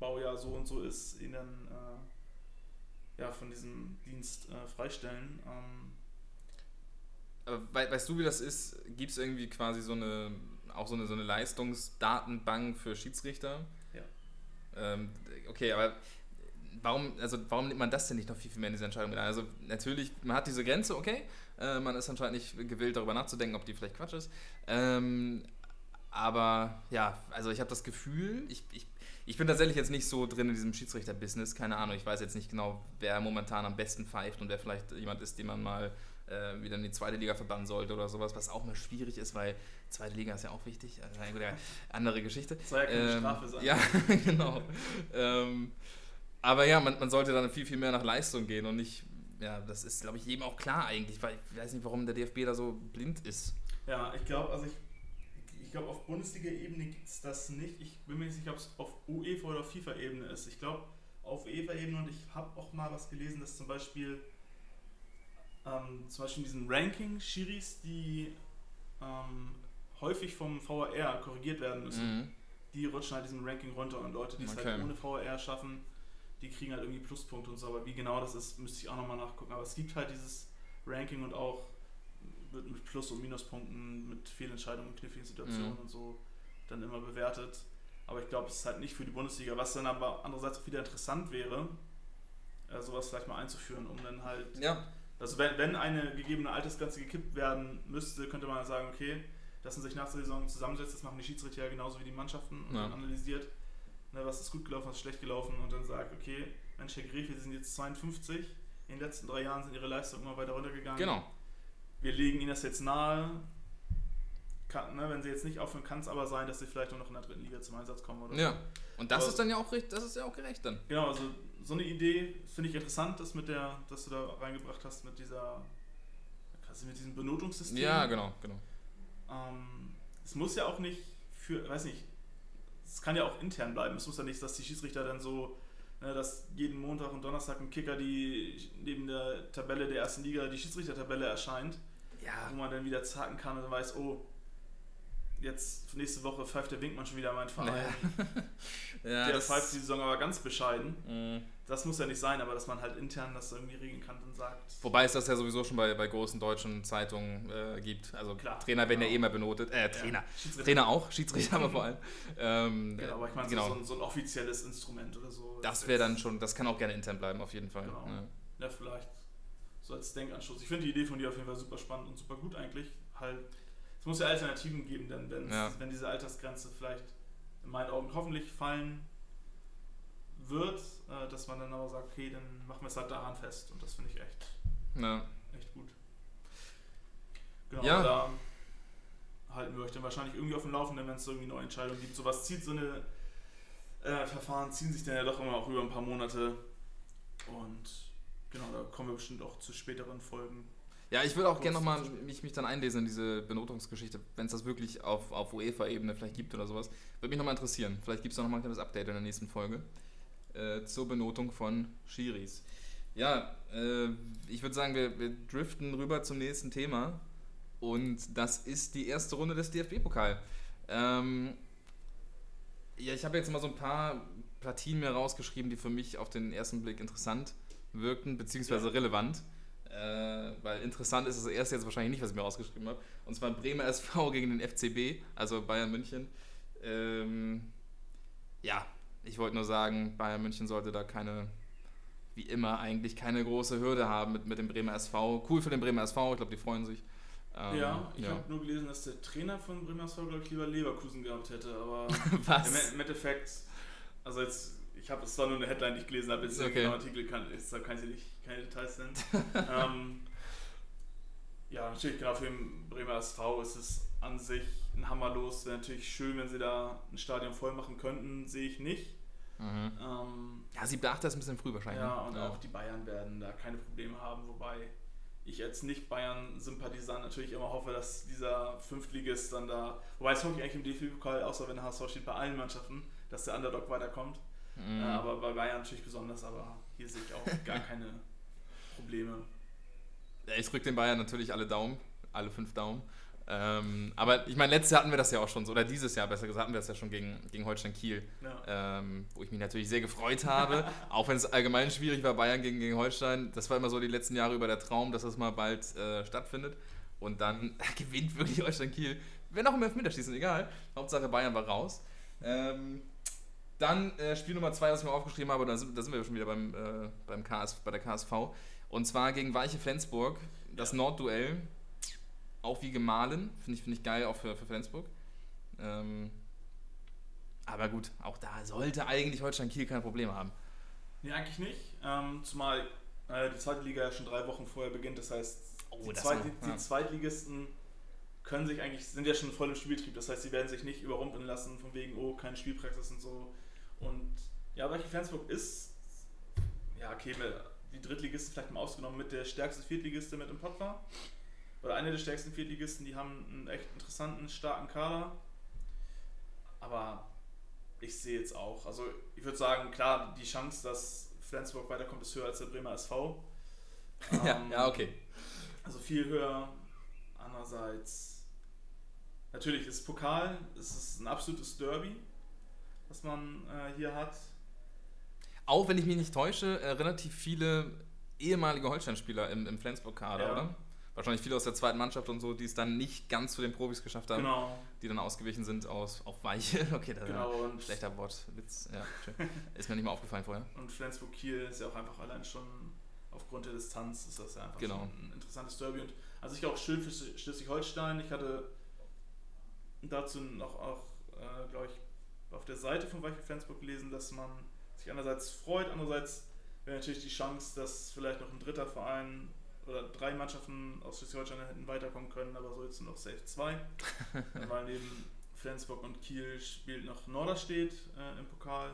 Baujahr so und so ist, ihn dann äh, ja, von diesem Dienst äh, freistellen? Ähm, aber weißt du, wie das ist? Gibt es irgendwie quasi so eine, auch so eine, so eine Leistungsdatenbank für Schiedsrichter? Ja. Ähm, okay, aber warum, also warum nimmt man das denn nicht noch viel, viel mehr in diese Entscheidung mit ein? Also natürlich, man hat diese Grenze, okay, äh, man ist anscheinend nicht gewillt, darüber nachzudenken, ob die vielleicht Quatsch ist. Ähm, aber ja, also ich habe das Gefühl, ich, ich, ich bin tatsächlich jetzt nicht so drin in diesem Schiedsrichter-Business, keine Ahnung. Ich weiß jetzt nicht genau, wer momentan am besten pfeift und wer vielleicht jemand ist, den man mal äh, wieder in die zweite Liga verbannen sollte oder sowas, was auch mal schwierig ist, weil zweite Liga ist ja auch wichtig. Also eine gute, andere Geschichte. Das soll ja keine ähm, Strafe sein. Ja, [laughs] genau. ähm, aber ja, man, man sollte dann viel, viel mehr nach Leistung gehen und nicht, ja, das ist, glaube ich, jedem auch klar eigentlich, weil ich weiß nicht, warum der DFB da so blind ist. Ja, ich glaube, also ich ich glaube, auf Bundesliga-Ebene gibt es das nicht. Ich bin mir nicht sicher, ob es auf UEFA oder FIFA-Ebene ist. Ich glaube, auf UEFA-Ebene und ich habe auch mal was gelesen, dass zum Beispiel ähm, zum Beispiel in diesen Ranking-Schiris, die ähm, häufig vom VAR korrigiert werden müssen, mhm. die rutschen halt diesen Ranking runter und Leute, die es halt okay. halt ohne VAR schaffen, die kriegen halt irgendwie Pluspunkte und so. Aber wie genau das ist, müsste ich auch nochmal nachgucken. Aber es gibt halt dieses Ranking und auch wird mit Plus- und Minuspunkten, mit Fehlentscheidungen, kniffligen Situationen mhm. und so dann immer bewertet. Aber ich glaube, es ist halt nicht für die Bundesliga, was dann aber andererseits auch wieder interessant wäre, äh, sowas vielleicht mal einzuführen, um dann halt. Ja. Also, wenn, wenn eine gegebene Altersgrenze gekippt werden müsste, könnte man sagen, okay, dass man sich nach der Saison zusammensetzt, das machen die Schiedsrichter ja genauso wie die Mannschaften und ja. analysiert, ne, was ist gut gelaufen, was ist schlecht gelaufen und dann sagt, okay, Mensch, Herr Gref, wir sind jetzt 52, in den letzten drei Jahren sind ihre Leistungen immer weiter runtergegangen. Genau wir legen ihnen das jetzt nahe. Kann, ne, wenn sie jetzt nicht aufhören, kann es aber sein, dass sie vielleicht nur noch in der dritten Liga zum Einsatz kommen oder Ja. Und das aber, ist dann ja auch das ist ja auch gerecht dann. Genau, also so eine Idee finde ich interessant, dass mit der, dass du da reingebracht hast mit dieser mit diesem Benotungssystem. Ja, genau, genau. Ähm, es muss ja auch nicht für, weiß nicht, es kann ja auch intern bleiben. Es muss ja nicht, dass die Schiedsrichter dann so Ne, dass jeden Montag und Donnerstag ein Kicker, die neben der Tabelle der ersten Liga, die Schiedsrichtertabelle erscheint, ja. wo man dann wieder zacken kann und weiß, oh, jetzt nächste Woche pfeift der Winkmann schon wieder mein Verein. [laughs] Ja. der pfeift die Saison aber ganz bescheiden. Mhm. Das muss ja nicht sein, aber dass man halt intern das irgendwie regeln kann und sagt. Wobei es das ja sowieso schon bei, bei großen deutschen Zeitungen äh, gibt. Also Klar, Trainer werden genau. ja eh mal benotet. Äh, Trainer. Ja, Trainer auch, Schiedsrichter aber vor allem. Ähm, genau, aber ich meine, genau. so, ein, so, ein, offizielles Instrument oder so. Das wäre dann schon, das kann auch gerne intern bleiben, auf jeden Fall. Genau. Ja, ja vielleicht so als Denkanstoß. Ich finde die Idee von dir auf jeden Fall super spannend und super gut eigentlich. Halt es muss ja Alternativen geben, denn ja. wenn diese Altersgrenze vielleicht in meinen Augen hoffentlich fallen wird, äh, dass man dann aber sagt, okay, dann machen wir es halt daran fest. Und das finde ich echt, ja. echt gut. Genau, ja. da halten wir euch dann wahrscheinlich irgendwie auf dem Laufenden, wenn es irgendwie neue Entscheidungen gibt. Sowas zieht so eine äh, Verfahren, ziehen sich dann ja doch immer auch über ein paar Monate. Und genau, da kommen wir bestimmt auch zu späteren Folgen. Ja, ich würde auch gerne nochmal mich, mich dann einlesen in diese Benotungsgeschichte, wenn es das wirklich auf, auf UEFA-Ebene vielleicht gibt oder sowas. Würde mich nochmal interessieren. Vielleicht gibt es da nochmal ein kleines Update in der nächsten Folge äh, zur Benotung von Schiris. Ja, äh, ich würde sagen, wir, wir driften rüber zum nächsten Thema. Und das ist die erste Runde des DFB-Pokal. Ähm, ja, ich habe jetzt mal so ein paar Partien mir rausgeschrieben, die für mich auf den ersten Blick interessant wirkten, beziehungsweise ja. relevant. Äh, weil interessant ist das erste jetzt wahrscheinlich nicht, was ich mir rausgeschrieben habe. Und zwar Bremer SV gegen den FCB, also Bayern München. Ähm, ja, ich wollte nur sagen, Bayern München sollte da keine, wie immer eigentlich, keine große Hürde haben mit, mit dem Bremer SV. Cool für den Bremer SV, ich glaube, die freuen sich. Ähm, ja, ich ja. habe nur gelesen, dass der Trainer von Bremer SV, glaube ich, lieber Leverkusen gehabt hätte, aber [laughs] im Endeffekt, also jetzt, ich habe es zwar nur eine Headline, die ich gelesen habe, jetzt okay. genau Artikel kann, da kann ich nicht keine Details nennen. [laughs] ähm, ja, natürlich, genau für den Bremer SV ist es an sich ein Hammer los. Wäre natürlich schön, wenn sie da ein Stadion voll machen könnten, sehe ich nicht. Mhm. Ähm, ja, 7. 8. ist ein bisschen früh wahrscheinlich. Ja, und ja. auch die Bayern werden da keine Probleme haben, wobei ich als Nicht-Bayern-Sympathisant natürlich immer hoffe, dass dieser Fünftligist dann da, wobei es hoffe ich eigentlich im DFB-Pokal, außer wenn der HSV steht, bei allen Mannschaften, dass der Underdog weiterkommt. Mhm. Äh, aber bei Bayern natürlich besonders, aber hier sehe ich auch [laughs] gar keine Probleme. Ich drücke den Bayern natürlich alle Daumen, alle fünf Daumen. Ähm, aber ich meine, letztes Jahr hatten wir das ja auch schon so, oder dieses Jahr besser gesagt, hatten wir das ja schon gegen, gegen Holstein Kiel, ja. ähm, wo ich mich natürlich sehr gefreut habe, [laughs] auch wenn es allgemein schwierig war, Bayern gegen, gegen Holstein. Das war immer so die letzten Jahre über der Traum, dass das mal bald äh, stattfindet. Und dann [laughs] gewinnt wirklich Holstein Kiel, wenn auch im Elfmeterschießen, egal. Hauptsache Bayern war raus. Ähm, dann äh, Spiel Nummer zwei, was ich mir aufgeschrieben habe, da sind, da sind wir schon wieder beim, äh, beim KS, bei der KSV. Und zwar gegen Weiche Flensburg, das ja. Nordduell auch wie gemahlen. Finde ich, find ich geil, auch für, für Flensburg. Ähm, aber gut, auch da sollte eigentlich Holstein Kiel kein Problem haben. Nee, eigentlich nicht. Ähm, zumal äh, die zweite Liga ja schon drei Wochen vorher beginnt. Das heißt, oh, die, das Zweit, die, ja. Zweitligisten können sich eigentlich, sind ja schon voll im Spielbetrieb. Das heißt, sie werden sich nicht überrumpeln lassen, von wegen, oh, keine Spielpraxis und so. Und ja, welche Flensburg ist, ja, okay, die Drittligisten vielleicht mal ausgenommen mit der stärkste Viertligiste mit im Pott war oder eine der stärksten Viertligisten, die haben einen echt interessanten, starken Kader. Aber ich sehe jetzt auch, also ich würde sagen, klar, die Chance, dass Flensburg weiterkommt, ist höher als der Bremer SV. [laughs] ja, ähm, ja, okay. Also viel höher. Andererseits, natürlich ist Pokal, es ist ein absolutes Derby, was man äh, hier hat. Auch wenn ich mich nicht täusche, äh, relativ viele ehemalige Holstein-Spieler im, im Flensburg-Kader, ja. oder? Wahrscheinlich viele aus der zweiten Mannschaft und so, die es dann nicht ganz zu den Profis geschafft haben, genau. die dann ausgewichen sind aus, auf Weiche. [laughs] Okay, das genau, ist ein schlechter Wortwitz. Ja, ist mir nicht mal aufgefallen vorher. Und Flensburg-Kiel ist ja auch einfach allein schon aufgrund der Distanz ist das ja einfach genau. ein interessantes Derby. Und also ich auch schön für Schleswig-Holstein. Ich hatte dazu noch auch, äh, glaube ich, auf der Seite von Weiche Flensburg gelesen, dass man sich einerseits freut, andererseits wäre natürlich die Chance, dass vielleicht noch ein dritter Verein oder drei Mannschaften aus Schleswig-Holstein hätten weiterkommen können, aber so jetzt sind noch safe zwei. [laughs] weil neben Flensburg und Kiel spielt noch Norderstedt äh, im Pokal.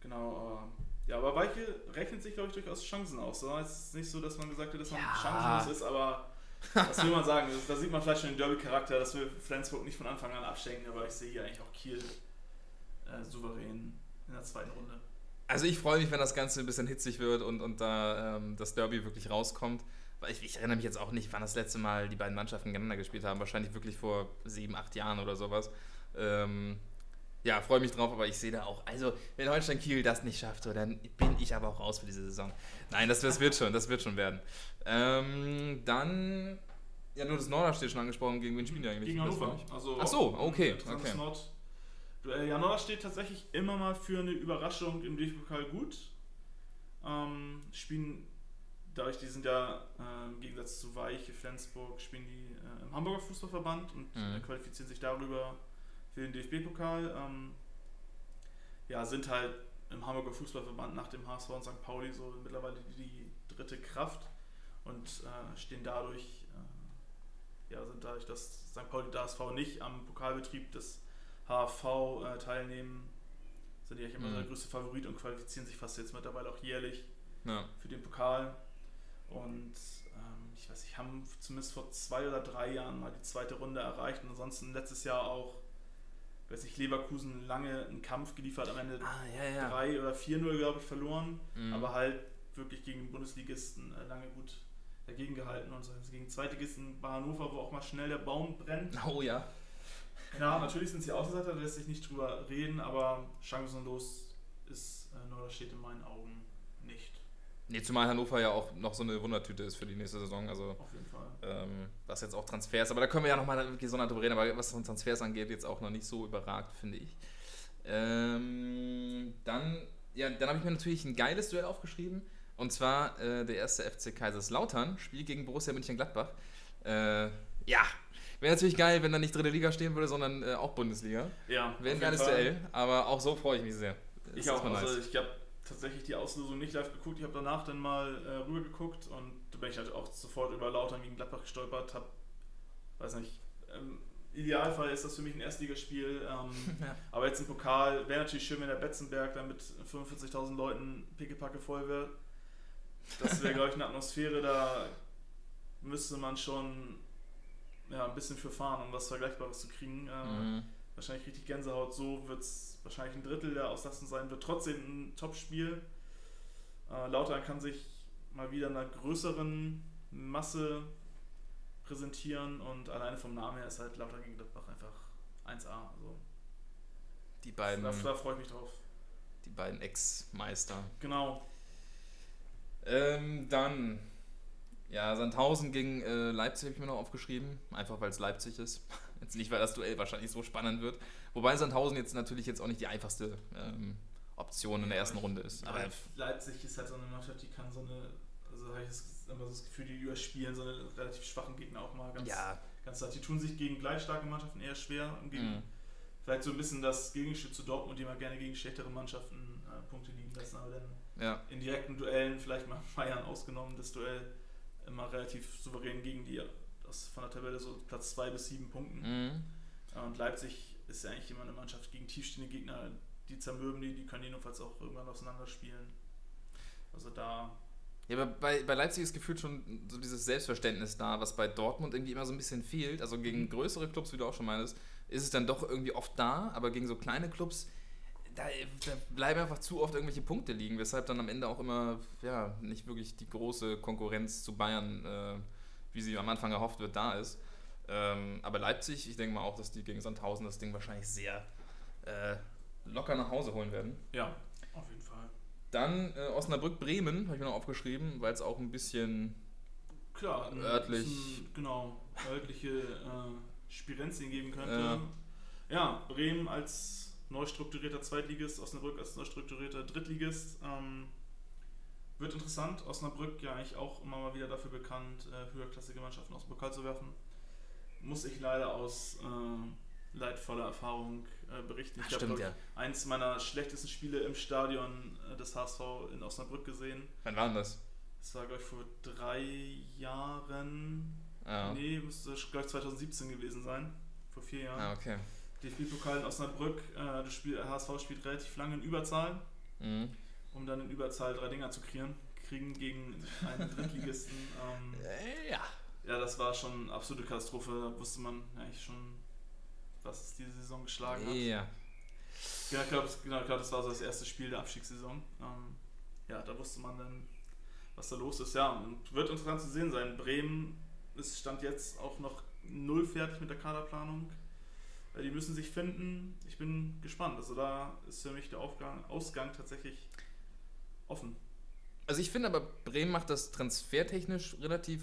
Genau, äh, ja, aber Weiche rechnet sich, glaube ich, durchaus Chancen aus. So. Es ist nicht so, dass man gesagt hat, dass man ja. chancenlos ist, aber was will man sagen? Da sieht man vielleicht schon den Derby-Charakter, dass wir Flensburg nicht von Anfang an abschenken, aber ich sehe hier eigentlich auch Kiel äh, souverän in der zweiten Runde. Also ich freue mich, wenn das Ganze ein bisschen hitzig wird und, und da ähm, das Derby wirklich rauskommt. Weil ich, ich, erinnere mich jetzt auch nicht, wann das letzte Mal die beiden Mannschaften gegeneinander gespielt haben. Wahrscheinlich wirklich vor sieben, acht Jahren oder sowas. Ähm, ja, freue mich drauf, aber ich sehe da auch, also wenn Holstein Kiel das nicht schafft, so, dann bin ich aber auch raus für diese Saison. Nein, das, das wird schon, das wird schon werden. Ähm, dann, ja, nur das Norderstedt schon angesprochen, gegen wen spielen die eigentlich? Gegen Hannover. Also, Ach so, okay. okay. Nord Duell Janora steht tatsächlich immer mal für eine Überraschung im DFB-Pokal gut. Ähm, spielen, dadurch, die sind ja äh, im Gegensatz zu Weiche, Flensburg, spielen die äh, im Hamburger Fußballverband und mhm. qualifizieren sich darüber für den DFB-Pokal. Ähm, ja, sind halt im Hamburger Fußballverband nach dem HSV und St. Pauli so mittlerweile die, dritte Kraft und äh, stehen dadurch, äh, ja, sind dadurch, dass St. Pauli und HSV nicht am Pokalbetrieb des HFV äh, teilnehmen, sind die eigentlich immer mhm. der größte Favorit und qualifizieren sich fast jetzt mittlerweile auch jährlich ja. für den Pokal. Und ähm, ich weiß nicht, haben zumindest vor zwei oder drei Jahren mal die zweite Runde erreicht und ansonsten letztes Jahr auch weiß ich, Leverkusen lange einen Kampf geliefert, am Ende ah, ja, ja. 3 oder 4-0, glaube ich, verloren, mhm. aber halt wirklich gegen Bundesligisten äh, lange gut dagegen gehalten und so. Also gegen Zweitligisten bei Hannover, wo auch mal schnell der Baum brennt. Oh ja. Ja, natürlich sind sie Außenseiter, da lässt sich nicht drüber reden, aber chancenlos ist äh, Norderstedt in meinen Augen nicht. Nee, zumal Hannover ja auch noch so eine Wundertüte ist für die nächste Saison. Also, Auf jeden Fall. Ähm, was jetzt auch Transfers, aber da können wir ja nochmal gesondert drüber reden, aber was Transfers angeht, jetzt auch noch nicht so überragt, finde ich. Ähm, dann ja, dann habe ich mir natürlich ein geiles Duell aufgeschrieben. Und zwar äh, der erste FC Kaiserslautern, Spiel gegen Borussia Mönchengladbach. Äh, ja, wäre natürlich geil, wenn da nicht dritte Liga stehen würde, sondern äh, auch Bundesliga. Ja. Wäre ein geiles Duell, aber auch so freue ich mich sehr. Das ich auch. Also ich habe tatsächlich die Auslösung nicht live geguckt. Ich habe danach dann mal äh, rüber geguckt und da bin ich halt auch sofort über Lautern gegen Gladbach gestolpert. Hab, weiß nicht, im Idealfall ist das für mich ein Erstligaspiel. Ähm, [laughs] ja. Aber jetzt im Pokal wäre natürlich schön, wenn der Betzenberg dann mit 45.000 Leuten pickepacke voll wird. Das wäre, glaube ich, eine Atmosphäre, da müsste man schon ja, ein bisschen für fahren, um was Vergleichbares zu kriegen. Äh, mhm. Wahrscheinlich richtig Gänsehaut. So wird es wahrscheinlich ein Drittel der Auslastung sein. Wird trotzdem ein Top-Spiel. Äh, Lautern kann sich mal wieder einer größeren Masse präsentieren und alleine vom Namen her ist halt Lautern gegen Gladbach einfach 1A. Also die beiden. Da, da freue ich mich drauf. Die beiden Ex-Meister. Genau. Ähm, dann, ja, Sandhausen gegen äh, Leipzig habe ich mir noch aufgeschrieben. Einfach weil es Leipzig ist. [laughs] Jetzt nicht, weil das Duell wahrscheinlich so spannend wird. Wobei Sandhausen jetzt natürlich jetzt auch nicht die einfachste ähm, Option in der ersten Runde ist. Aber Leipzig ist halt so eine Mannschaft, die kann so eine, also habe ich immer so das Gefühl, die überspielen so eine relativ schwachen Gegner auch mal ganz, ja. ganz hart. Die tun sich gegen gleich starke Mannschaften eher schwer. Gegen, mhm. Vielleicht so ein bisschen das Gegenstück zu Dortmund, die mal gerne gegen schlechtere Mannschaften äh, Punkte liegen lassen, aber dann ja. in direkten Duellen, vielleicht mal [laughs] Bayern ausgenommen, das Duell immer relativ souverän gegen die das von der Tabelle so Platz 2 bis 7 Punkten. Mhm. Und Leipzig ist ja eigentlich immer eine Mannschaft gegen tiefstehende Gegner, die zermürben die, die können die jedenfalls auch irgendwann auseinanderspielen. Also da. Ja, aber bei, bei Leipzig ist gefühlt schon so dieses Selbstverständnis da, was bei Dortmund irgendwie immer so ein bisschen fehlt. Also gegen mhm. größere Clubs, wie du auch schon meinst, ist es dann doch irgendwie oft da, aber gegen so kleine Clubs, da, da, bleiben einfach zu oft irgendwelche Punkte liegen, weshalb dann am Ende auch immer ja, nicht wirklich die große Konkurrenz zu Bayern, äh, wie sie am Anfang erhofft wird, da ist. Ähm, aber Leipzig, ich denke mal auch, dass die gegen Sandhausen das Ding wahrscheinlich sehr äh, locker nach Hause holen werden. Ja, auf jeden Fall. Dann äh, Osnabrück-Bremen, habe ich mir noch aufgeschrieben, weil es auch ein bisschen Klar, örtlich. Ein, genau, örtliche äh, Spirenzien geben könnte. Ja, Bremen als neu strukturierter Zweitligist, Osnabrück als neu strukturierter Drittligist. Ähm, wird interessant. Osnabrück ja eigentlich auch immer mal wieder dafür bekannt, äh, höherklassige Mannschaften aus dem Pokal zu werfen. Muss ich leider aus äh, leidvoller Erfahrung äh, berichten. Ich habe ja. eins meiner schlechtesten Spiele im Stadion äh, des HSV in Osnabrück gesehen. Wann war denn das? Das war, glaube ich, vor drei Jahren. Ja. Nee, müsste, glaube ich, 2017 gewesen sein. Vor vier Jahren. Ah, okay. DFB-Pokal in Osnabrück. Äh, das Spiel, HSV spielt relativ lange in Überzahl, mhm. um dann in Überzahl drei Dinger zu kriegen, kriegen gegen einen [laughs] Drittligisten. Ähm, ja. Ja, das war schon eine absolute Katastrophe. Da wusste man eigentlich schon, was es diese Saison geschlagen hat. Ja. Ja, ich glaube, genau, glaub, das war so das erste Spiel der Abstiegssaison. Ähm, ja, da wusste man dann, was da los ist. Ja, und wird interessant zu sehen sein. Bremen ist Stand jetzt auch noch null fertig mit der Kaderplanung. Die müssen sich finden. Ich bin gespannt. Also da ist für mich der Aufgang, Ausgang tatsächlich offen. Also ich finde aber, Bremen macht das transfertechnisch relativ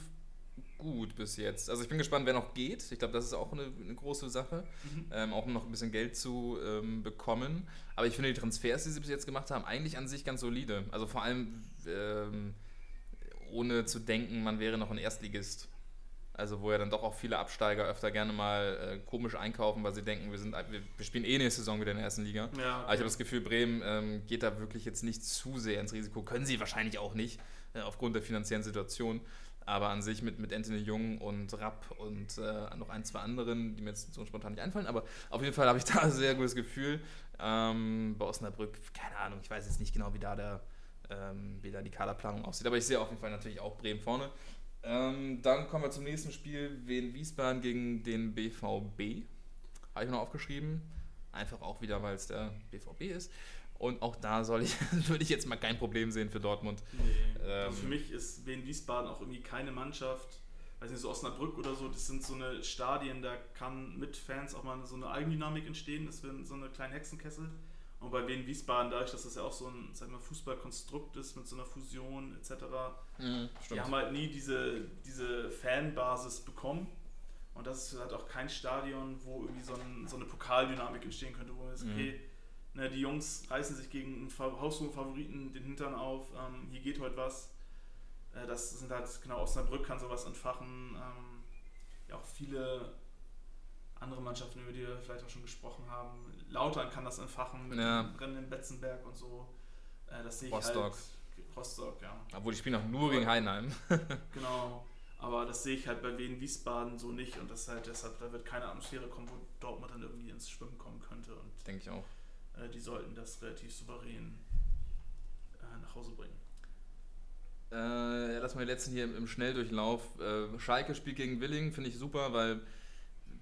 gut bis jetzt. Also ich bin gespannt, wer noch geht. Ich glaube, das ist auch eine, eine große Sache. Mhm. Ähm, auch um noch ein bisschen Geld zu ähm, bekommen. Aber ich finde die Transfers, die sie bis jetzt gemacht haben, eigentlich an sich ganz solide. Also vor allem ähm, ohne zu denken, man wäre noch ein Erstligist. Also wo ja dann doch auch viele Absteiger öfter gerne mal äh, komisch einkaufen, weil sie denken, wir, sind, wir, wir, spielen eh nächste Saison wieder in der ersten Liga. Ja, okay. Aber ich habe das Gefühl, Bremen ähm, geht da wirklich jetzt nicht zu sehr ins Risiko. Können sie wahrscheinlich auch nicht, äh, aufgrund der finanziellen Situation. Aber an sich mit, mit Anthony Jung und Rapp und äh, noch ein, zwei anderen, die mir jetzt so spontan nicht einfallen. Aber auf jeden Fall habe ich [laughs] da ein sehr gutes Gefühl. Ähm, bei Osnabrück, keine Ahnung, ich weiß jetzt nicht genau, wie da, der, ähm, wie da die Kaderplanung aussieht. Aber ich sehe auf jeden Fall natürlich auch Bremen vorne. Ähm, dann kommen wir zum nächsten Spiel, Wien Wiesbaden gegen den BVB. Habe ich mir noch aufgeschrieben. Einfach auch wieder, weil es der BVB ist. Und auch da soll ich, [laughs] würde ich jetzt mal kein Problem sehen für Dortmund. Nee. Ähm, also für mich ist Wien Wiesbaden auch irgendwie keine Mannschaft, weiß nicht, so Osnabrück oder so, das sind so eine Stadien, da kann mit Fans auch mal so eine Eigendynamik entstehen, das wird so eine kleine Hexenkessel. Und bei Wien Wiesbaden, dadurch, dass das ja auch so ein sag mal, Fußballkonstrukt ist mit so einer Fusion etc., mhm, die haben halt nie diese, diese Fanbasis bekommen. Und das ist halt auch kein Stadion, wo irgendwie so, ein, so eine Pokaldynamik entstehen könnte, wo man sagt, mhm. okay, ne, die Jungs reißen sich gegen einen haushohen Favoriten den Hintern auf, ähm, hier geht heute was. Äh, das sind halt, genau, Osnabrück kann sowas entfachen. Ähm, ja, auch viele andere Mannschaften, über die wir vielleicht auch schon gesprochen haben. Lautern kann das entfachen mit ja. dem Rennen in Betzenberg und so. Äh, das sehe ich Rostock. halt. Rostock, ja. Obwohl die spielen auch nur gegen Heinheim. [laughs] genau. Aber das sehe ich halt bei Wien Wiesbaden so nicht und das halt deshalb, da wird keine Atmosphäre kommen, wo Dortmund dann irgendwie ins Schwimmen kommen könnte. Und Denke ich auch. Äh, die sollten das relativ souverän äh, nach Hause bringen. Äh, lass mal die letzten hier im, Schnelldurchlauf. Äh, Schalke spielt gegen Willing, finde ich super, weil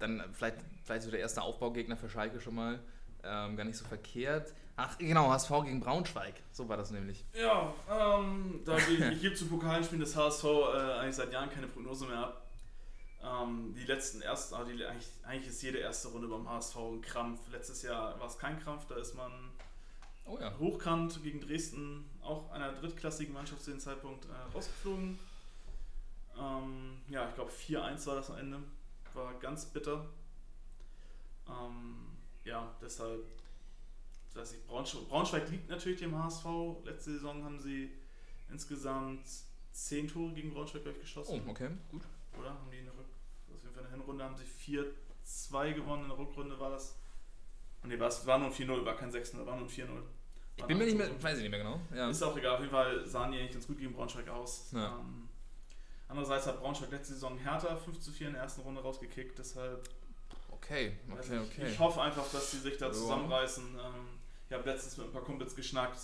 dann vielleicht, vielleicht so der erste Aufbaugegner für Schalke schon mal. Ähm, gar nicht so verkehrt. Ach, genau, HSV gegen Braunschweig. So war das nämlich. Ja, ähm, da ich, ich gebe zu Pokalspielen des HSV äh, eigentlich seit Jahren keine Prognose mehr ab. Ähm, die letzten ersten, also die, eigentlich, eigentlich, ist jede erste Runde beim HSV ein Krampf. Letztes Jahr war es kein Krampf, da ist man oh ja. hochkant gegen Dresden, auch einer drittklassigen Mannschaft zu dem Zeitpunkt, äh, rausgeflogen. Ähm, ja, ich glaube 4-1 war das am Ende war ganz bitter. Ähm, ja, deshalb, weiß ich, Braunschweig, Braunschweig liegt natürlich dem HSV. Letzte Saison haben sie insgesamt 10 Tore gegen Braunschweig ich, geschossen. Oh, okay, gut. Oder? Haben die in der, Rück also in der Hinrunde haben sie 4-2 gewonnen, in der Rückrunde war das. Ne, war, war nur 4-0, war kein 6-0, war nur 4-0. Ich bin mir nicht mehr, weiß ich nicht mehr genau. Ja. Ist auch egal, auf jeden Fall sahen die eigentlich ganz gut gegen Braunschweig aus. Ja. Ähm, Andererseits hat Braunschweig letzte Saison Hertha 5 zu 4 in der ersten Runde rausgekickt, deshalb. Okay, okay, okay. Ich hoffe einfach, dass sie sich da zusammenreißen. Ähm, ich habe letztens mit ein paar Kumpels geschnackt.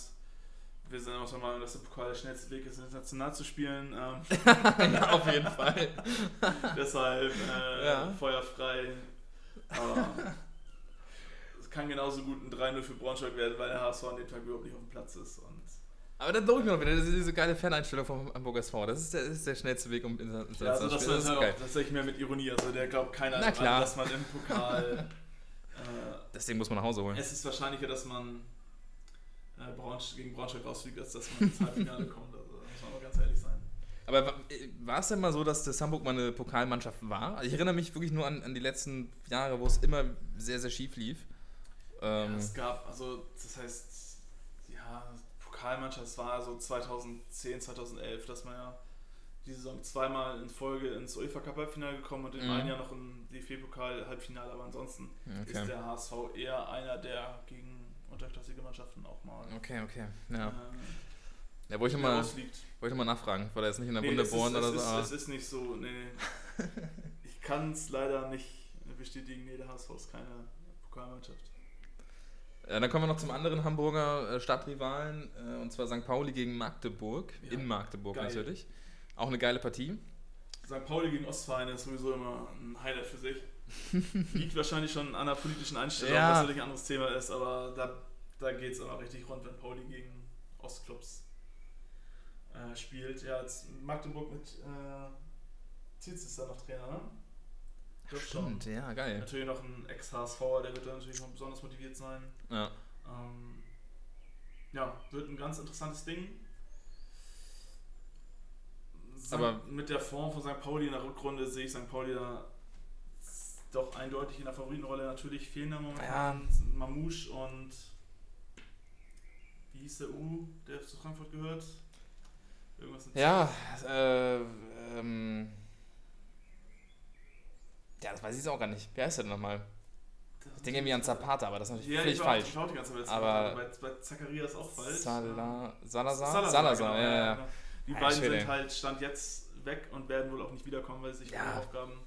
Wir sind einfach mal, dass der Pokal der schnellste Weg ist, international zu spielen. Ähm, [laughs] ja, auf jeden Fall. [laughs] deshalb äh, ja. feuerfrei. Aber es kann genauso gut ein 3-0 für Braunschweig werden, weil der HSV an dem Tag überhaupt nicht auf dem Platz ist. Und aber dann doch ich mir noch wieder, das ist diese geile Faneinstellung vom Hamburger SV. Das ist der, das ist der schnellste Weg, um international ja, also das zu. Das ist halt auch tatsächlich mehr mit Ironie. Also der glaubt keiner Na klar. dass man im Pokal. [laughs] äh, Deswegen muss man nach Hause holen. Es ist wahrscheinlicher, dass man äh, Braunsch gegen Braunschweig rausfliegt, als dass man ins Halbfinale [laughs] kommt. Also da muss man aber ganz ehrlich sein. Aber war es denn mal so, dass das Hamburg mal eine Pokalmannschaft war? Also ich erinnere mich wirklich nur an, an die letzten Jahre, wo es immer sehr, sehr schief lief. Ähm, ja, es gab, also das heißt, Pokalmannschaft, das war so 2010, 2011, dass man ja die Saison zweimal in Folge ins UEFA Cup Halbfinale gekommen und im mhm. einen Jahr noch im DFB-Pokal Halbfinale, aber ansonsten okay. ist der HSV eher einer, der gegen unterklassige Mannschaften auch mal. Okay, okay. Ja. Äh, ja, wollte ich mal, wollte mal nachfragen, weil er jetzt nicht in der nee, Runde bohren oder so. Ist, es ist nicht so, nee. [laughs] ich kann es leider nicht bestätigen, nee, der HSV ist keine Pokalmannschaft. Ja, dann kommen wir noch zum anderen Hamburger äh, Stadtrivalen, äh, und zwar St. Pauli gegen Magdeburg, ja, in Magdeburg geil. natürlich. Auch eine geile Partie. St. Pauli gegen Ostvereine ist sowieso immer ein Highlight für sich. [laughs] Liegt wahrscheinlich schon an der politischen Einstellung, ja. was natürlich ein anderes Thema ist, aber da, da geht es immer richtig rund, wenn Pauli gegen Ostclubs äh, spielt. Ja, jetzt Magdeburg mit äh, Tietz ist da noch Trainer, ne? Stimmt, ja, geil. Natürlich noch ein Ex-HSV, der wird da natürlich noch besonders motiviert sein. Ja. Ähm, ja, wird ein ganz interessantes Ding. Aber mit der Form von St. Pauli in der Rückrunde sehe ich St. Pauli da doch eindeutig in der Favoritenrolle. Natürlich fehlen da momentan ja. Mamouche und wie hieß der U, der zu Frankfurt gehört? Irgendwas ja, äh, ähm, Ja, das weiß ich jetzt auch gar nicht. Wer heißt der denn nochmal? Ich denke irgendwie an Zapata, aber das ist natürlich ja, völlig falsch. Ich auch die ganze Zeit aber bei, bei Zacharias auch falsch. Sala, Salazar? Salazar, Salazar genau, ja, ja. ja. Die ja, beiden sind halt Stand jetzt weg und werden wohl auch nicht wiederkommen, weil sie sich ja. Aufgaben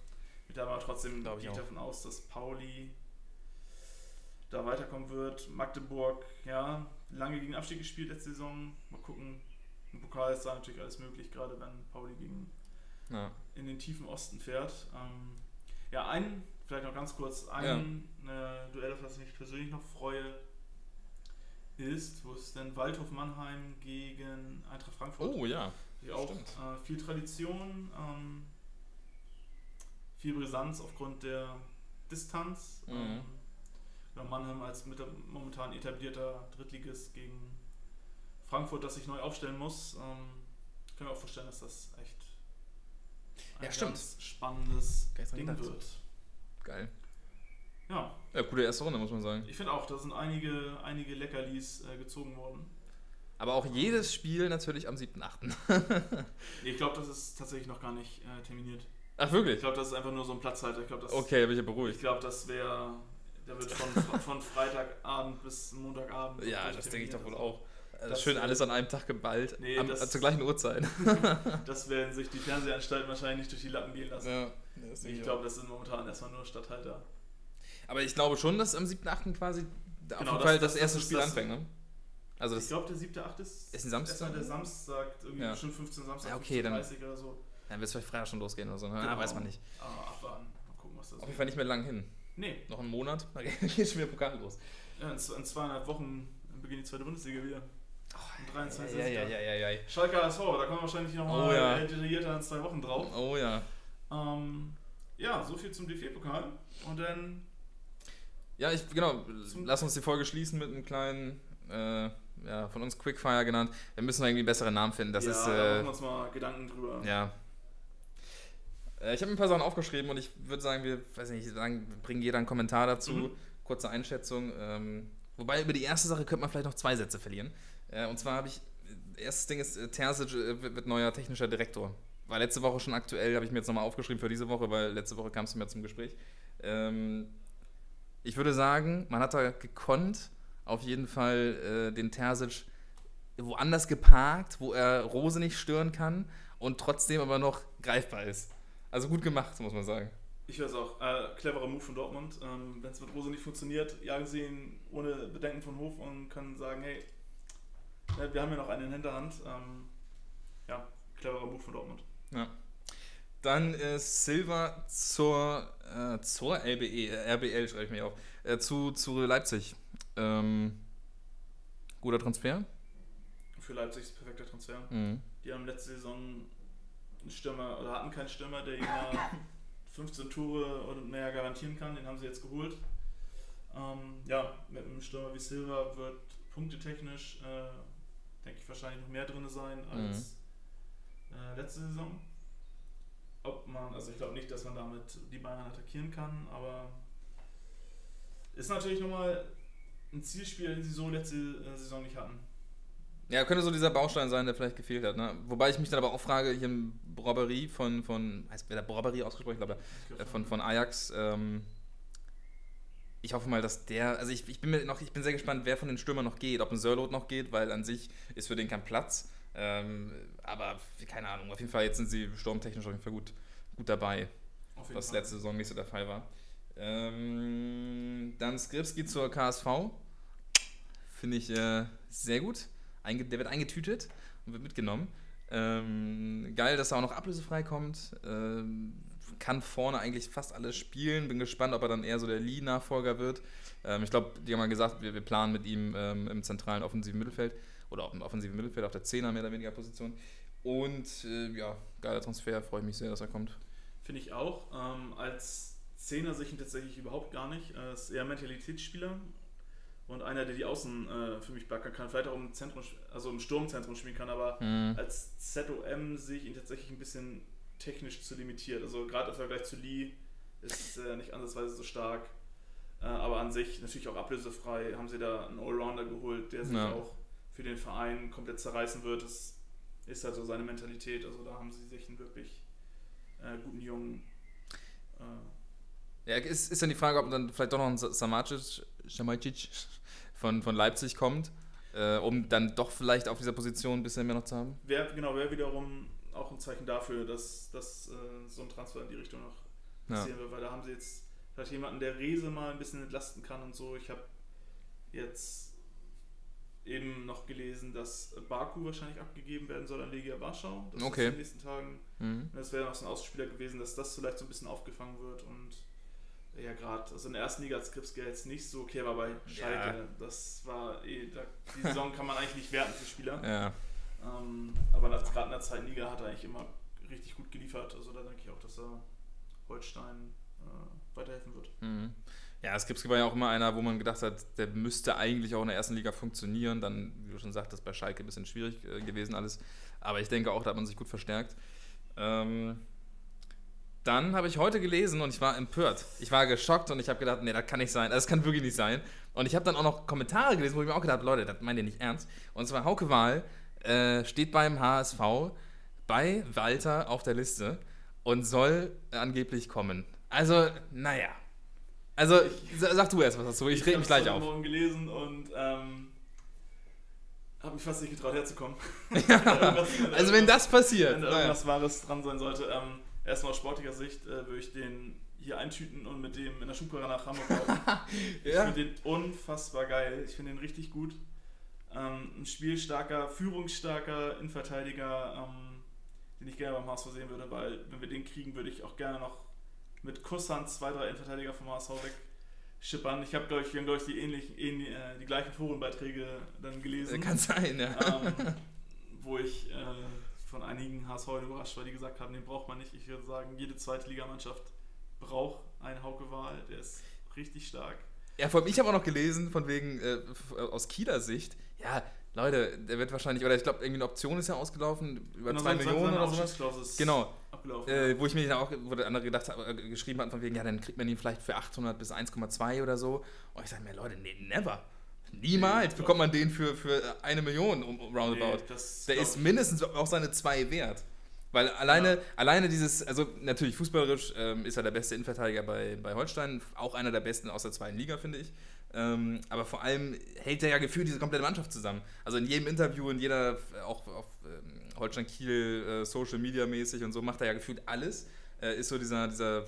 mit aber trotzdem gehe ich davon aus, dass Pauli da weiterkommen wird. Magdeburg, ja, lange gegen Abstieg gespielt letzte Saison. Mal gucken. Im Pokal ist da natürlich alles möglich, gerade wenn Pauli gegen ja. in den tiefen Osten fährt. Ähm, ja, ein, vielleicht noch ganz kurz, ein ja. äh, Duell, auf das ich mich persönlich noch freue, ist, wo ist denn Waldhof Mannheim gegen Eintracht Frankfurt? Oh ja. Die auch äh, viel Tradition, ähm, viel Brisanz aufgrund der Distanz. Mhm. Ähm, Mannheim als mit, momentan etablierter Drittligist gegen Frankfurt, das sich neu aufstellen muss. Ähm, ich kann mir auch vorstellen, dass das echt ein ja, stimmt. spannendes Ding gedacht. wird. Geil. Ja. Ja, gute erste Runde, muss man sagen. Ich finde auch, da sind einige, einige Leckerlis äh, gezogen worden. Aber auch jedes Spiel natürlich am 7.8. [laughs] nee, ich glaube, das ist tatsächlich noch gar nicht äh, terminiert. Ach, wirklich? Ich glaube, das ist einfach nur so ein Platzhalter. Ich glaub, das, okay, bin ich ja beruhigt. Ich glaube, das wäre. Der wird von, von Freitagabend bis Montagabend. Ja, das denke ich doch wohl auch. Das ist schön alles an einem Tag geballt. Nee, am, das, zur gleichen Uhrzeit. [laughs] [laughs] das werden sich die Fernsehanstalten wahrscheinlich nicht durch die Lappen gehen lassen. Ja, ich glaube, das sind momentan erstmal nur Stadthalter. Aber ich glaube schon, dass am 7.8. quasi genau, auf jeden Fall das, das erste das Spiel anfängt, ne? Also ich glaube, der 7.8. ist, ist ein Samstag. der Samstag, irgendwie ja. bestimmt 15 Samstag, ja, okay, 30 oder so. Dann wird es vielleicht Freitag schon losgehen oder so, ne? Genau. Ah, weiß man nicht. Ah, abwarten. Mal gucken, was das Auf jeden Fall nicht mehr lang hin. Nee. Noch einen Monat, [laughs] dann geht schon wieder Pokal los. Ja, in, in zweieinhalb Wochen beginnt die zweite Bundesliga wieder. Oh, 23. Ja, ja, ja, ja, ja, ja. Schalke HSV, da kommen wir wahrscheinlich nochmal oh, ja. detaillierter in zwei Wochen drauf. Oh ja. Ähm, ja, so viel zum DFB-Pokal. Und dann. Ja, ich, genau, lass uns die Folge schließen mit einem kleinen, äh, ja, von uns Quickfire genannt. Wir müssen irgendwie bessere Namen finden. Das ja, ist. Äh, da machen wir uns mal Gedanken drüber. Ja. Äh, ich habe ein paar Sachen aufgeschrieben und ich würde sagen, wir, weiß nicht, sagen, bringen jeder einen Kommentar dazu. Mhm. Kurze Einschätzung. Ähm, wobei über die erste Sache könnte man vielleicht noch zwei Sätze verlieren. Äh, und zwar habe ich, erstes Ding ist, äh, Terzic äh, wird neuer technischer Direktor. War letzte Woche schon aktuell, habe ich mir jetzt nochmal aufgeschrieben für diese Woche, weil letzte Woche kam es mir zum Gespräch. Ähm, ich würde sagen, man hat da gekonnt, auf jeden Fall äh, den Terzic woanders geparkt, wo er Rose nicht stören kann und trotzdem aber noch greifbar ist. Also gut gemacht, muss man sagen. Ich weiß auch. Äh, cleverer Move von Dortmund. Ähm, Wenn es mit Rose nicht funktioniert, jagen sie ihn ohne Bedenken von Hof und können sagen, hey, äh, wir haben ja noch einen in Hinterhand. Ähm, ja, cleverer Move von Dortmund. Ja. Dann äh, Silva zur, äh, zur LBE, äh, RBL schreibe ich mir auf, äh, zu, zu Leipzig. Ähm, guter Transfer? Für Leipzig ist perfekter Transfer. Mhm. Die haben letzte Saison einen Stürmer oder hatten keinen Stürmer, der ihnen 15 [laughs] Tore und mehr garantieren kann. Den haben sie jetzt geholt. Ähm, ja, mit einem Stürmer wie Silva wird punktetechnisch äh, denke ich, wahrscheinlich noch mehr drin sein als mhm. Äh, letzte Saison. Ob man, also ich glaube nicht, dass man damit die Bayern attackieren kann, aber ist natürlich nochmal ein Zielspieler, den sie so letzte äh, Saison nicht hatten. Ja, könnte so dieser Baustein sein, der vielleicht gefehlt hat. Ne? Wobei ich mich dann aber auch frage, hier im Brobbery von, von heißt der Brobbery ausgesprochen? Ich glaube, äh, von, von Ajax, ähm, ich hoffe mal, dass der, also ich, ich bin mir noch, ich bin sehr gespannt, wer von den Stürmern noch geht, ob ein Sörlot noch geht, weil an sich ist für den kein Platz. Ähm, aber keine Ahnung, auf jeden Fall jetzt sind sie sturmtechnisch auf jeden Fall gut, gut dabei, was Fall. letzte Saison nicht so der Fall war. Ähm, dann Skripski zur KSV. Finde ich äh, sehr gut. Einge der wird eingetütet und wird mitgenommen. Ähm, geil, dass er auch noch ablösefrei kommt. Ähm, kann vorne eigentlich fast alles spielen. Bin gespannt, ob er dann eher so der Lee-Nachfolger wird. Ähm, ich glaube, die haben mal gesagt, wir, wir planen mit ihm ähm, im zentralen offensiven Mittelfeld oder auf dem offensiven Mittelfeld, auf der 10er mehr oder weniger Position. Und äh, ja, geiler Transfer, freue ich mich sehr, dass er kommt. Finde ich auch. Ähm, als Zehner sehe ich ihn tatsächlich überhaupt gar nicht. Er ist eher Mentalitätsspieler und einer, der die Außen äh, für mich backen kann. Vielleicht auch im Zentrum, also im Sturmzentrum spielen kann, aber mhm. als ZOM sehe ich ihn tatsächlich ein bisschen technisch zu limitiert. Also gerade im Vergleich zu Lee ist äh, nicht ansatzweise so stark. Äh, aber an sich natürlich auch ablösefrei haben sie da einen Allrounder geholt, der sich ja. auch für den Verein komplett zerreißen wird. Das ist halt so seine Mentalität. Also da haben sie sich einen wirklich äh, guten Jungen äh, Ja, ist, ist dann die Frage, ob dann vielleicht doch noch ein Samacic, Samacic von, von Leipzig kommt, äh, um dann doch vielleicht auf dieser Position ein bisschen mehr noch zu haben? Wäre genau, wäre wiederum auch ein Zeichen dafür, dass, dass äh, so ein Transfer in die Richtung noch passieren ja. wird, weil da haben sie jetzt vielleicht jemanden, der Rese mal ein bisschen entlasten kann und so. Ich habe jetzt eben noch gelesen, dass Baku wahrscheinlich abgegeben werden soll an Legia Warschau. Das okay. in den nächsten Tagen. Mhm. Das wäre noch so ein Ausspieler gewesen, dass das vielleicht so ein bisschen aufgefangen wird und ja gerade, also in der ersten Liga als Skripski jetzt nicht so okay, aber bei Schalke, ja. das war eh, da, die Saison kann man eigentlich nicht werten für Spieler. Ja. Ähm, aber gerade in der zweiten Liga hat er eigentlich immer richtig gut geliefert. Also da denke ich auch, dass er Holstein äh, weiterhelfen wird. Mhm. Ja, es gibt war ja auch immer einer, wo man gedacht hat, der müsste eigentlich auch in der ersten Liga funktionieren. Dann, wie du schon sagtest, bei Schalke ein bisschen schwierig äh, gewesen alles. Aber ich denke auch, da hat man sich gut verstärkt. Ähm, dann habe ich heute gelesen und ich war empört. Ich war geschockt und ich habe gedacht, nee, das kann nicht sein. Das kann wirklich nicht sein. Und ich habe dann auch noch Kommentare gelesen, wo ich mir auch gedacht habe, Leute, das meint ihr nicht ernst. Und zwar Hauke Wahl äh, steht beim HSV bei Walter auf der Liste und soll angeblich kommen. Also, naja. Also, sag du erst was dazu. Ich, ich rede mich gleich auf. Ich habe morgen gelesen und ähm, habe mich fast nicht getraut herzukommen. [laughs] ja, also, wenn das passiert. Wenn da irgendwas naja. Wahres dran sein sollte. Ähm, erstmal aus sportlicher Sicht äh, würde ich den hier eintüten und mit dem in der Schubkarre nach Hamburg laufen. [laughs] ja. Ich finde den unfassbar geil. Ich finde den richtig gut. Ähm, ein spielstarker, führungsstarker Innenverteidiger, ähm, den ich gerne beim HSV sehen würde, weil wenn wir den kriegen, würde ich auch gerne noch mit Kusshand zwei, drei Innenverteidiger vom HSV wegschippern. Ich habe, glaube ich, wir haben, glaube ich, die, ähnlich, ähnlich, äh, die gleichen Forenbeiträge dann gelesen. Kann sein, ja. Ähm, [laughs] wo ich äh, von einigen HSV überrascht war, die gesagt haben, den braucht man nicht. Ich würde sagen, jede zweite Ligamannschaft braucht einen Hauke-Wahl. Der ist richtig stark. Ja, vor allem, ich habe auch noch gelesen, von wegen, äh, aus Kieler Sicht, ja, Leute, der wird wahrscheinlich, oder ich glaube, irgendwie eine Option ist ja ausgelaufen, über 2 genau, Millionen oder sowas. Genau. Äh, wo ich mir dann auch, wo der andere gedacht hat, äh, geschrieben hat, von wegen, ja, dann kriegt man ihn vielleicht für 800 bis 1,2 oder so. Und ich sage mir, Leute, nee, never. Niemals bekommt man den für, für eine Million um, roundabout. Nee, der ist mindestens auch seine 2 wert. Weil alleine, ja. alleine dieses, also natürlich fußballerisch ähm, ist er der beste Innenverteidiger bei, bei Holstein, auch einer der besten aus der zweiten Liga, finde ich. Ähm, aber vor allem hält er ja gefühlt diese komplette Mannschaft zusammen. Also in jedem Interview, in jeder, auch auf ähm, Holstein Kiel, äh, Social Media mäßig und so, macht er ja gefühlt alles. Äh, ist so dieser, dieser,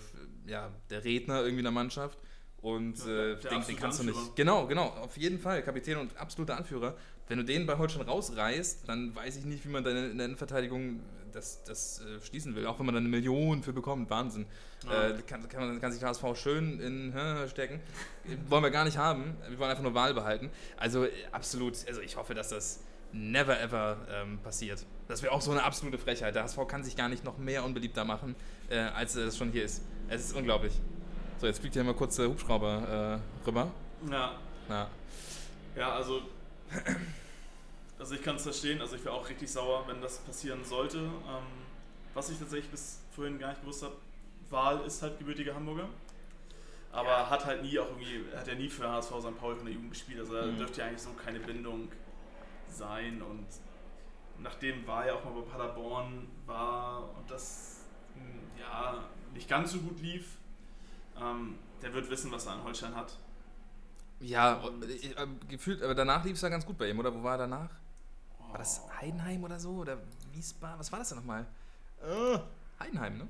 ja, der Redner irgendwie in der Mannschaft. Und äh, den, den kannst du nicht. Genau, genau, auf jeden Fall. Kapitän und absoluter Anführer. Wenn du den bei Holstein rausreißt, dann weiß ich nicht, wie man dann in der Innenverteidigung das, das äh, schließen will. Auch wenn man dann eine Million für bekommt, Wahnsinn. Ja. Äh, kann, kann, man, kann sich HSV schön in äh, stecken. wollen wir gar nicht haben. Wir wollen einfach nur Wahl behalten. Also absolut, also ich hoffe, dass das never ever ähm, passiert. Das wäre auch so eine absolute Frechheit. Der HSV kann sich gar nicht noch mehr unbeliebter machen, äh, als es schon hier ist. Es ist unglaublich. So, jetzt fliegt hier mal kurz der Hubschrauber äh, rüber. Ja. Ja, ja also [clears throat] also ich kann es verstehen, also ich wäre auch richtig sauer, wenn das passieren sollte. Ähm, was ich tatsächlich bis vorhin gar nicht gewusst habe, Wahl ist halt gebürtiger Hamburger. Aber ja. hat halt nie auch irgendwie, hat ja nie für HSV St. Paul von der Jugend gespielt. Also da mhm. dürfte ja eigentlich so keine Bindung sein. Und nachdem war ja auch mal bei Paderborn war und das hm, ja nicht ganz so gut lief, ähm, der wird wissen, was er an Holstein hat. Ja, und, äh, gefühlt, aber danach lief es ja ganz gut bei ihm, oder? Wo war er danach? War das Heidenheim oder so? Oder Wiesbaden? Was war das denn nochmal? Äh, Heidenheim, ne?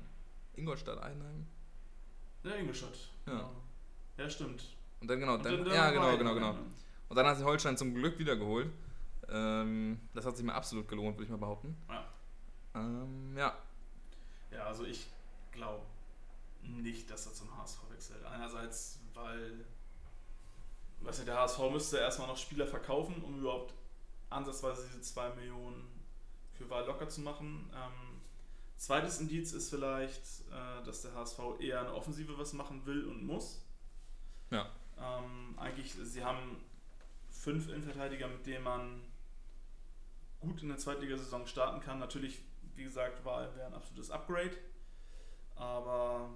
Ingolstadt, Heidenheim. Ja, Ingolstadt. Ja. Ja, stimmt. Und dann genau, dann, dann ja, genau, genau, genau. Und dann hat sich Holstein zum Glück wiedergeholt. Ähm, das hat sich mal absolut gelohnt, würde ich mal behaupten. Ja. Ähm, ja. Ja, also ich glaube nicht, dass er zum HSV wechselt. Einerseits, weil, was ja, der HSV müsste erstmal noch Spieler verkaufen, um überhaupt ansatzweise diese 2 Millionen für Wahl locker zu machen. Ähm, zweites Indiz ist vielleicht, äh, dass der HSV eher eine Offensive was machen will und muss. Ja. Ähm, eigentlich, sie haben fünf Innenverteidiger, mit denen man gut in der Zweitligasaison starten kann. Natürlich, wie gesagt, Wahl wäre ein absolutes Upgrade. Aber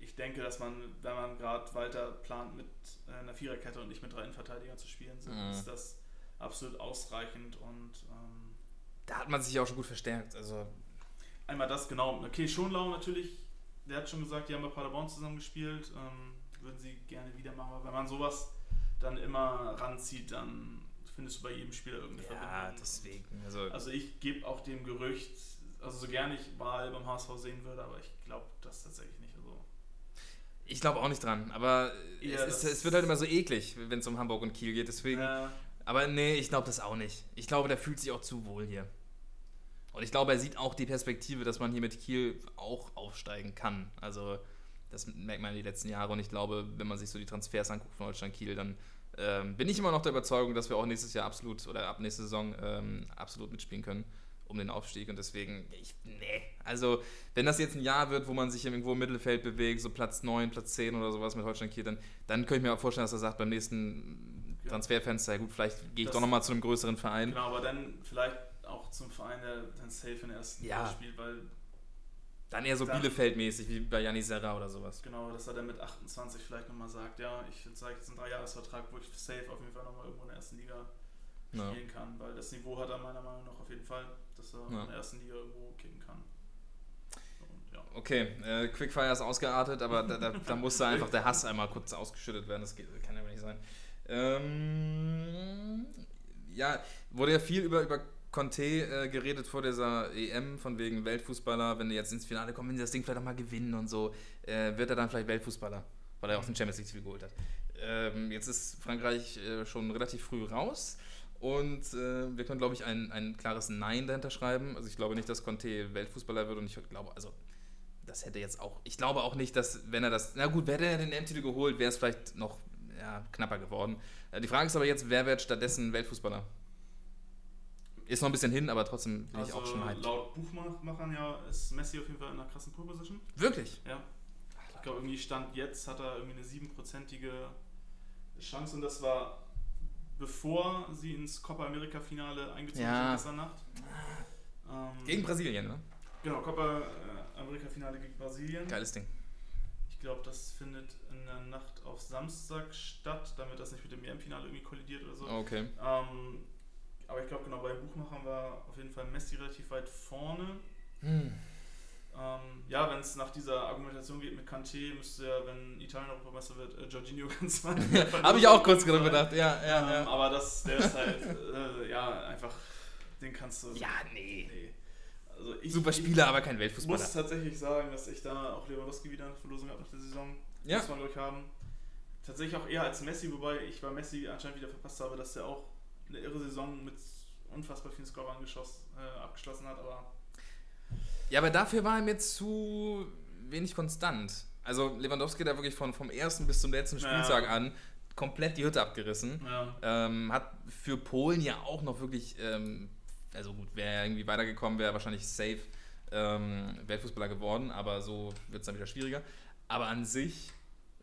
ich denke, dass man, wenn man gerade weiter plant, mit äh, einer Viererkette und nicht mit drei Innenverteidigern zu spielen, mhm. ist das absolut ausreichend und ähm, da hat man sich auch schon gut verstärkt. Also einmal das genau. Okay, Schonlau natürlich der hat schon gesagt, die haben bei Paderborn zusammen gespielt, ähm, würden sie gerne wieder machen. Aber wenn man sowas dann immer ranzieht, dann findest du bei jedem Spieler irgendeine ja, Verbindung. Ja, deswegen. Also, also ich gebe auch dem Gerücht, also so gerne ich Wahl beim HSV sehen würde, aber ich glaube das tatsächlich ich glaube auch nicht dran, aber ja, es, ist, es, wird halt immer so eklig, wenn es um Hamburg und Kiel geht, deswegen. Ja. Aber nee, ich glaube das auch nicht. Ich glaube, der fühlt sich auch zu wohl hier. Und ich glaube, er sieht auch die Perspektive, dass man hier mit Kiel auch aufsteigen kann. Also, das merkt man in den letzten Jahren. Und ich glaube, wenn man sich so die Transfers anguckt von Holstein Kiel, dann ähm, bin ich immer noch der Überzeugung, dass wir auch nächstes Jahr absolut oder ab nächster Saison ähm, absolut mitspielen können um den Aufstieg. Und deswegen, ich, nee. Also, wenn das jetzt ein Jahr wird, wo man sich irgendwo im Mittelfeld bewegt, so Platz 9, Platz 10 oder sowas mit Holstein Kiel, dann, dann könnte ich mir auch vorstellen, dass er sagt, beim nächsten Transferfenster, ja gut, vielleicht gehe ich das, doch nochmal zu einem größeren Verein. Genau, aber dann vielleicht auch zum Verein, der dann safe in der ersten ja. spielt, weil. Dann eher so Bielefeld-mäßig, wie bei Janis Serra oder sowas. Genau, dass er dann mit 28 vielleicht nochmal sagt, ja, ich zeige jetzt einen Dreijahresvertrag, wo ich safe auf jeden Fall nochmal irgendwo in der ersten Liga spielen ja. kann, weil das Niveau hat er meiner Meinung nach auf jeden Fall, dass er ja. in der ersten Liga irgendwo kicken kann. Und, ja. Okay, äh, Quickfire ist ausgeartet, aber da, da, da musste einfach der Hass einmal kurz ausgeschüttet werden, das geht, kann ja nicht sein. Ähm, ja, wurde ja viel über, über Conte äh, geredet vor dieser EM, von wegen Weltfußballer, wenn die jetzt ins Finale kommen, wenn sie das Ding vielleicht auch mal gewinnen und so, äh, wird er dann vielleicht Weltfußballer, weil er auch den Champions League-Titel geholt hat. Ähm, jetzt ist Frankreich äh, schon relativ früh raus und äh, wir können, glaube ich, ein, ein klares Nein dahinter schreiben. Also ich glaube nicht, dass Conte Weltfußballer wird und ich glaube, also das hätte jetzt auch, ich glaube auch nicht, dass, wenn er das, na gut, wäre er den M-Titel geholt, wäre es vielleicht noch ja, knapper geworden. Äh, die Frage ist aber jetzt, wer wird stattdessen Weltfußballer? Ist noch ein bisschen hin, aber trotzdem bin also ich auch schon hyped. Laut Buchmachern ja ist Messi auf jeden Fall in einer krassen Pole Position. Wirklich? Ja. Ich glaube, irgendwie Stand jetzt hat er irgendwie eine siebenprozentige Chance und das war bevor sie ins Copa America Finale eingezogen ja. sind gestern Nacht. Ähm, gegen Brasilien, ne? Genau, Copa äh, America Finale gegen Brasilien. Geiles Ding. Ich glaube, das findet in der Nacht auf Samstag statt, damit das nicht mit dem EM-Finale irgendwie kollidiert oder so. Okay. Ähm, aber ich glaube, genau, bei Buchmachern war auf jeden Fall Messi relativ weit vorne. Hm. Ähm, ja, wenn es nach dieser Argumentation geht mit Kanté, müsste ja, wenn Italien Europameister wird, äh, Jorginho [laughs] ganz weit. Habe ich auch kurz gerade gedacht, ja, ja, ähm, ja. Aber das, der ist [laughs] halt, äh, ja, einfach, den kannst du. Ja, nee. nee. Also ich, Super Spieler, aber kein Weltfußballer. Ich muss tatsächlich sagen, dass ich da auch Lewandowski wieder eine Verlosung habe nach der Saison. Ja. Muss man durch haben. Tatsächlich auch eher als Messi, wobei ich bei Messi anscheinend wieder verpasst habe, dass er auch eine irre Saison mit unfassbar vielen Scorern äh, abgeschlossen hat, aber. Ja, aber dafür war er mir zu wenig konstant. Also Lewandowski hat wirklich von, vom ersten bis zum letzten Spieltag ja. an komplett die Hütte abgerissen. Ja. Ähm, hat für Polen ja auch noch wirklich, ähm, also gut, wäre er irgendwie weitergekommen, wäre wahrscheinlich safe ähm, Weltfußballer geworden, aber so wird es dann wieder schwieriger. Aber an sich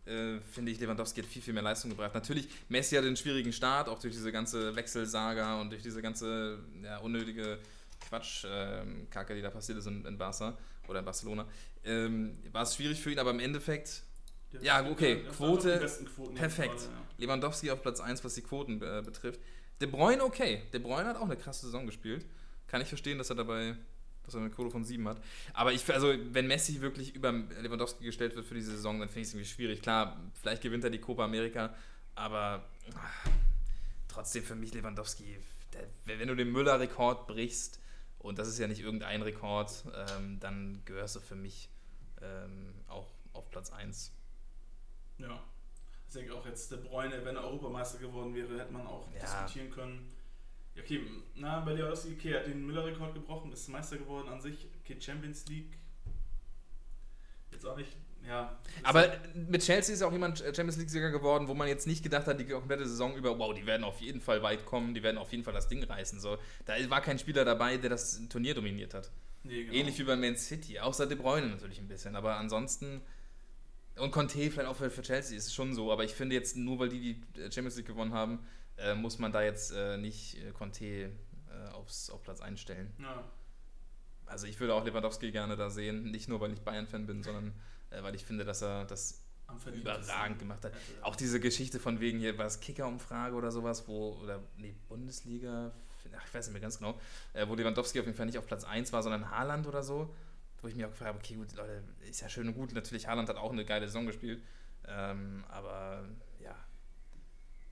äh, finde ich, Lewandowski hat viel, viel mehr Leistung gebracht. Natürlich, Messi hat einen schwierigen Start, auch durch diese ganze Wechselsaga und durch diese ganze ja, unnötige Quatsch-Kacke, ähm, die da passiert ist in, in Barca oder in Barcelona. Ähm, war es schwierig für ihn, aber im Endeffekt, ja, ja okay, Quote, perfekt. Fall, ja. Lewandowski auf Platz 1, was die Quoten äh, betrifft. De Bruyne okay. De Bruyne hat auch eine krasse Saison gespielt. Kann ich verstehen, dass er dabei dass er eine Quote von 7 hat. Aber ich, also, wenn Messi wirklich über Lewandowski gestellt wird für diese Saison, dann finde ich es irgendwie schwierig. Klar, vielleicht gewinnt er die Copa America, aber ach, trotzdem für mich Lewandowski, der, wenn du den Müller-Rekord brichst, und das ist ja nicht irgendein Rekord, ähm, dann gehörst du für mich ähm, auch auf Platz 1. Ja. Ich denke auch jetzt der Bräune, wenn er Europameister geworden wäre, hätte man auch ja. diskutieren können ja, okay, na, bei Lewandowski, okay, er hat den Müller-Rekord gebrochen, ist Meister geworden an sich, okay, Champions League. Jetzt auch nicht, ja. Aber mit Chelsea ist auch jemand Champions League-Sieger geworden, wo man jetzt nicht gedacht hat, die komplette Saison über, wow, die werden auf jeden Fall weit kommen, die werden auf jeden Fall das Ding reißen. So, da war kein Spieler dabei, der das Turnier dominiert hat. Nee, genau. Ähnlich wie bei Man City, außer De Bruyne natürlich ein bisschen, aber ansonsten. Und Conte vielleicht auch für, für Chelsea ist es schon so, aber ich finde jetzt, nur weil die die Champions League gewonnen haben, äh, muss man da jetzt äh, nicht äh, Conte äh, aufs, auf Platz einstellen. Ja. Also ich würde auch Lewandowski gerne da sehen, nicht nur weil ich Bayern-Fan bin, sondern äh, weil ich finde, dass er das überragend gemacht hat. Auch diese Geschichte von wegen hier, war es Kicker-Umfrage oder sowas, wo, oder nee, Bundesliga, ach, ich weiß nicht mehr ganz genau, äh, wo Lewandowski auf jeden Fall nicht auf Platz 1 war, sondern Haaland oder so wo ich mir auch gefragt habe, okay, gut, Leute, ist ja schön und gut. Natürlich, Haaland hat auch eine geile Saison gespielt. Ähm, aber ja,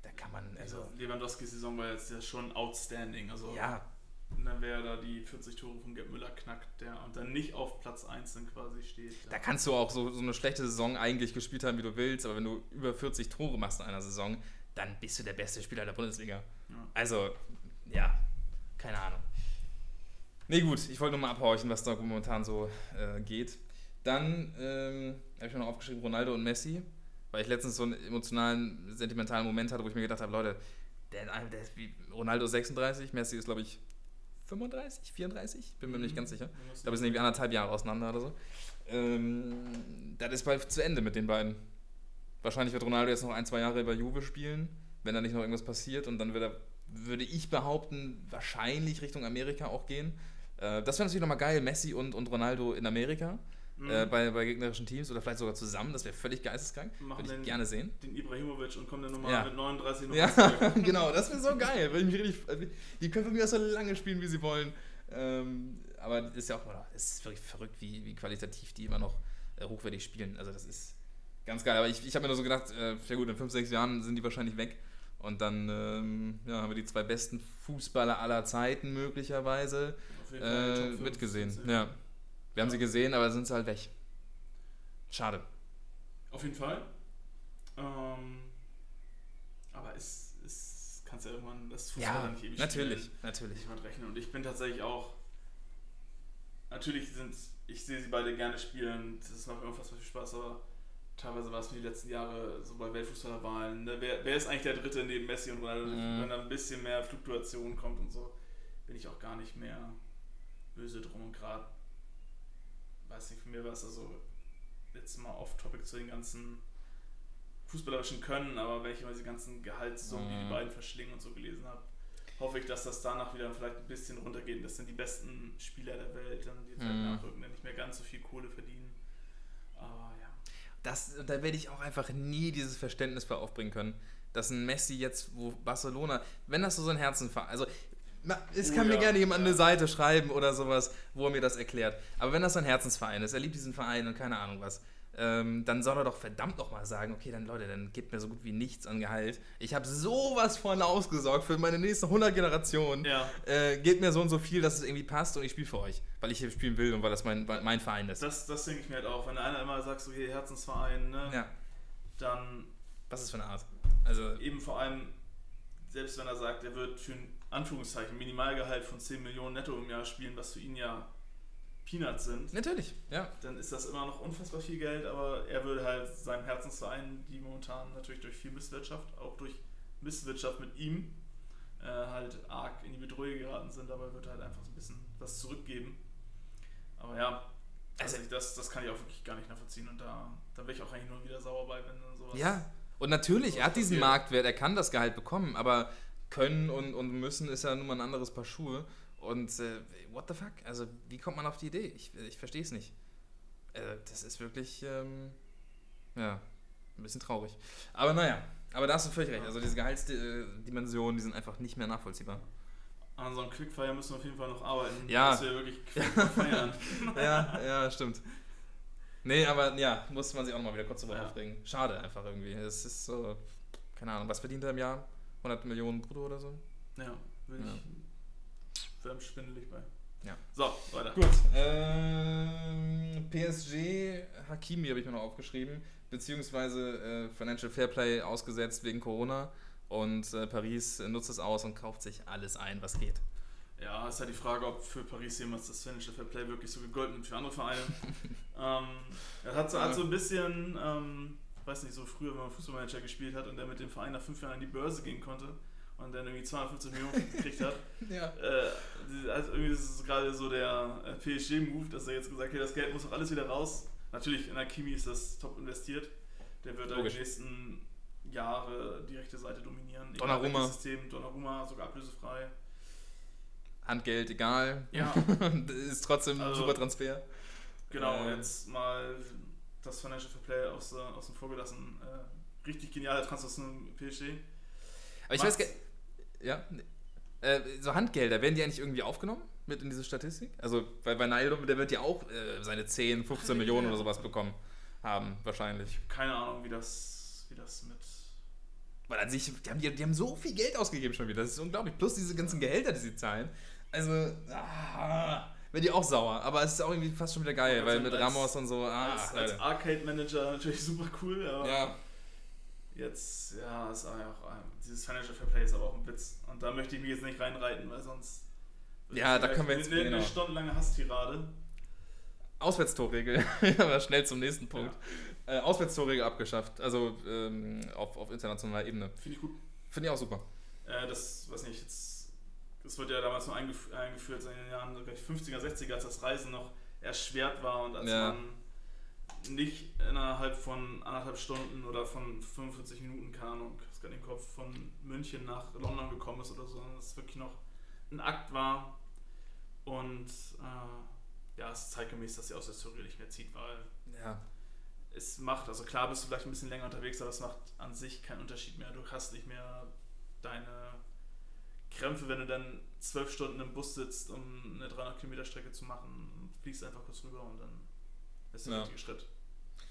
da kann man. Also, Lewandowskis Saison war jetzt ja schon outstanding. Also, ja. Dann wäre da die 40 Tore von Gerd Müller knackt, der und dann nicht auf Platz 1 dann quasi steht. Ja. Da kannst du auch so, so eine schlechte Saison eigentlich gespielt haben, wie du willst, aber wenn du über 40 Tore machst in einer Saison, dann bist du der beste Spieler der Bundesliga. Ja. Also, ja, keine Ahnung. Nee, gut, ich wollte nur mal abhorchen, was da momentan so äh, geht. Dann ähm, habe ich mir noch aufgeschrieben, Ronaldo und Messi, weil ich letztens so einen emotionalen, sentimentalen Moment hatte, wo ich mir gedacht habe, Leute, der, der ist wie Ronaldo 36, Messi ist, glaube ich, 35, 34? Bin mir mhm. nicht ganz sicher. Ich glaube, es sind irgendwie anderthalb Jahre auseinander oder so. Ähm, das ist bald zu Ende mit den beiden. Wahrscheinlich wird Ronaldo jetzt noch ein, zwei Jahre bei Juve spielen, wenn da nicht noch irgendwas passiert. Und dann wird er, würde ich behaupten, wahrscheinlich Richtung Amerika auch gehen. Äh, das wäre natürlich nochmal geil, Messi und, und Ronaldo in Amerika. Mhm. Äh, bei, bei gegnerischen Teams oder vielleicht sogar zusammen, das wäre völlig geisteskrank. Würde ich den, gerne sehen. Den Ibrahimovic und kommen dann nochmal ja. mit 39 noch Ja, [laughs] genau, das wäre so geil. Würde ich mich richtig, also, die können von mir aus so lange spielen, wie sie wollen. Ähm, aber es ist ja auch es ist wirklich verrückt, wie, wie qualitativ die immer noch äh, hochwertig spielen. Also das ist ganz geil. Aber ich, ich habe mir nur so gedacht, äh, ja gut, in 5, 6 Jahren sind die wahrscheinlich weg. Und dann ähm, ja, haben wir die zwei besten Fußballer aller Zeiten möglicherweise äh, mitgesehen. Ja. Wir haben sie gesehen, aber sind sie halt weg. Schade. Auf jeden Fall. Ähm, aber es, es kannst ja irgendwann das Fußball ja, nicht ewig natürlich, spielen. natürlich. Jemand rechnen. Und ich bin tatsächlich auch. Natürlich sind ich sehe sie beide gerne spielen. Das macht mir unfassbar viel Spaß, aber teilweise war es wie die letzten Jahre so bei Weltfußballerwahlen. Ne? Wer, wer ist eigentlich der Dritte neben Messi und Ronaldo? Mhm. Wenn da ein bisschen mehr Fluktuation kommt und so, bin ich auch gar nicht mehr böse drum und gerade weiß nicht, für mir war es also jetzt mal off-topic zu den ganzen fußballerischen Können, aber immer diese ganzen Gehaltssummen, die die mhm. beiden verschlingen und so gelesen habe, hoffe ich, dass das danach wieder vielleicht ein bisschen runtergeht. Das sind die besten Spieler der Welt, dann die mhm. nachrücken, die nicht mehr ganz so viel Kohle verdienen. Aber ja. Das, da werde ich auch einfach nie dieses Verständnis für aufbringen können, dass ein Messi jetzt, wo Barcelona, wenn das so sein Herzenverein, also es kann ja, mir gerne jemand ja. eine Seite schreiben oder sowas, wo er mir das erklärt. Aber wenn das sein Herzensverein ist, er liebt diesen Verein und keine Ahnung was, ähm, dann soll er doch verdammt nochmal sagen, okay, dann Leute, dann gebt mir so gut wie nichts an Gehalt. Ich habe sowas von ausgesorgt für meine nächsten 100 Generationen. Ja. Äh, gebt mir so und so viel, dass es irgendwie passt und ich spiele für euch, weil ich hier spielen will und weil das mein, mein Verein ist. Das, das denke ich mir halt auch. Wenn einer immer sagt, so hier Herzensverein, ne, ja. dann... Was ist für eine Art? Also eben vor allem, selbst wenn er sagt, er wird für ein Anführungszeichen, Minimalgehalt von 10 Millionen netto im Jahr spielen, was für ihn ja Peanuts sind. Natürlich, ja. Dann ist das immer noch unfassbar viel Geld, aber er würde halt seinem Herzensverein, die momentan natürlich durch viel Misswirtschaft, auch durch Misswirtschaft mit ihm, äh, halt arg in die Bedrohung geraten sind, aber er wird halt einfach so ein bisschen was zurückgeben. Aber ja, also das, das kann ich auch wirklich gar nicht nachvollziehen und da, da wäre ich auch eigentlich nur wieder sauer bei, wenn dann sowas. Ja, und natürlich, er hat diesen Marktwert, er kann das Gehalt bekommen, aber können und, und müssen ist ja nun mal ein anderes Paar Schuhe. Und äh, what the fuck? Also, wie kommt man auf die Idee? Ich, ich verstehe es nicht. Äh, das ist wirklich, ähm, ja, ein bisschen traurig. Aber naja, aber da hast du völlig recht. Also, diese Gehaltsdimensionen, die sind einfach nicht mehr nachvollziehbar. An so einem Quickfire müssen wir auf jeden Fall noch arbeiten. Ja. Dass wir wirklich [laughs] feiern. ja, ja, stimmt. Nee, aber ja, musste man sich auch nochmal wieder kurz darüber ja. aufregen. Schade einfach irgendwie. Es ist so, keine Ahnung, was verdient er im Jahr? 100 Millionen brutto oder so. Ja, bin ja. ich wäre schwindelig bei. Ja. So, weiter. Gut. Ähm, PSG, Hakimi habe ich mir noch aufgeschrieben, beziehungsweise äh, Financial Fairplay ausgesetzt wegen Corona und äh, Paris nutzt es aus und kauft sich alles ein, was geht. Ja, ist ja die Frage, ob für Paris jemals das Financial Fairplay wirklich so gegolten wird für andere Vereine. [laughs] ähm, er hat so, hat so ein bisschen ähm, weiß nicht, so früher, wenn man Fußballmanager gespielt hat und der mit dem Verein nach fünf Jahren an die Börse gehen konnte und dann irgendwie 250 Millionen gekriegt hat. [laughs] ja. Äh, also irgendwie ist es gerade so der äh, PSG-Move, dass er jetzt gesagt hat, okay, das Geld muss doch alles wieder raus. Natürlich, in Akimi ist das top investiert. Der wird in den nächsten Jahre die rechte Seite dominieren. Donnarumma. System, Donnarumma, sogar ablösefrei. Handgeld egal. Ja. [laughs] ist trotzdem ein also, super Transfer. Genau, äh, jetzt mal das Financial Fair Play aus, außen vor gelassen. Äh, richtig geniale Transaktion PSG. Aber ich Macht's, weiß, ja. Äh, so Handgelder, werden die eigentlich irgendwie aufgenommen mit in diese Statistik? Also, weil bei Nailum, der wird ja auch äh, seine 10, 15 Millionen oder sowas bekommen haben, wahrscheinlich. Keine Ahnung, wie das, wie das mit. Weil an sich, die haben, die, die haben so viel Geld ausgegeben schon wieder, das ist unglaublich. Plus diese ganzen Gehälter, die sie zahlen. Also, ah, wäre die auch sauer. Aber es ist auch irgendwie fast schon wieder geil, also weil mit Ramos und so. Ah, als, als Arcade-Manager natürlich super cool, aber. Ja. Jetzt, ja, ist auch, dieses Financial Fair Play ist aber auch ein Witz. Und da möchte ich mich jetzt nicht reinreiten, weil sonst. Ja, da können wir jetzt. Eine, genau. eine stundenlange Hasstirade. Auswärtstorregel, [laughs] aber schnell zum nächsten Punkt. Ja. Äh, Auswärtstorregel abgeschafft, also ähm, auf, auf internationaler Ebene. Finde ich gut. Finde ich auch super. Äh, das, weiß nicht, jetzt, das wird ja damals nur eingef eingeführt in den Jahren 50er, 60er, als das Reisen noch erschwert war und als ja. man nicht innerhalb von anderthalb Stunden oder von 45 Minuten, keine Ahnung, ich nicht im Kopf, von München nach London gekommen ist oder so, sondern es wirklich noch ein Akt war. Und äh, ja, es ist zeitgemäß, dass die Auswärtstheorie nicht mehr zieht, weil ja. es macht, also klar bist du vielleicht ein bisschen länger unterwegs, aber es macht an sich keinen Unterschied mehr. Du hast nicht mehr deine Krämpfe, wenn du dann zwölf Stunden im Bus sitzt, um eine 300 Kilometer Strecke zu machen und fliegst einfach kurz rüber und dann ist der ja. richtige Schritt,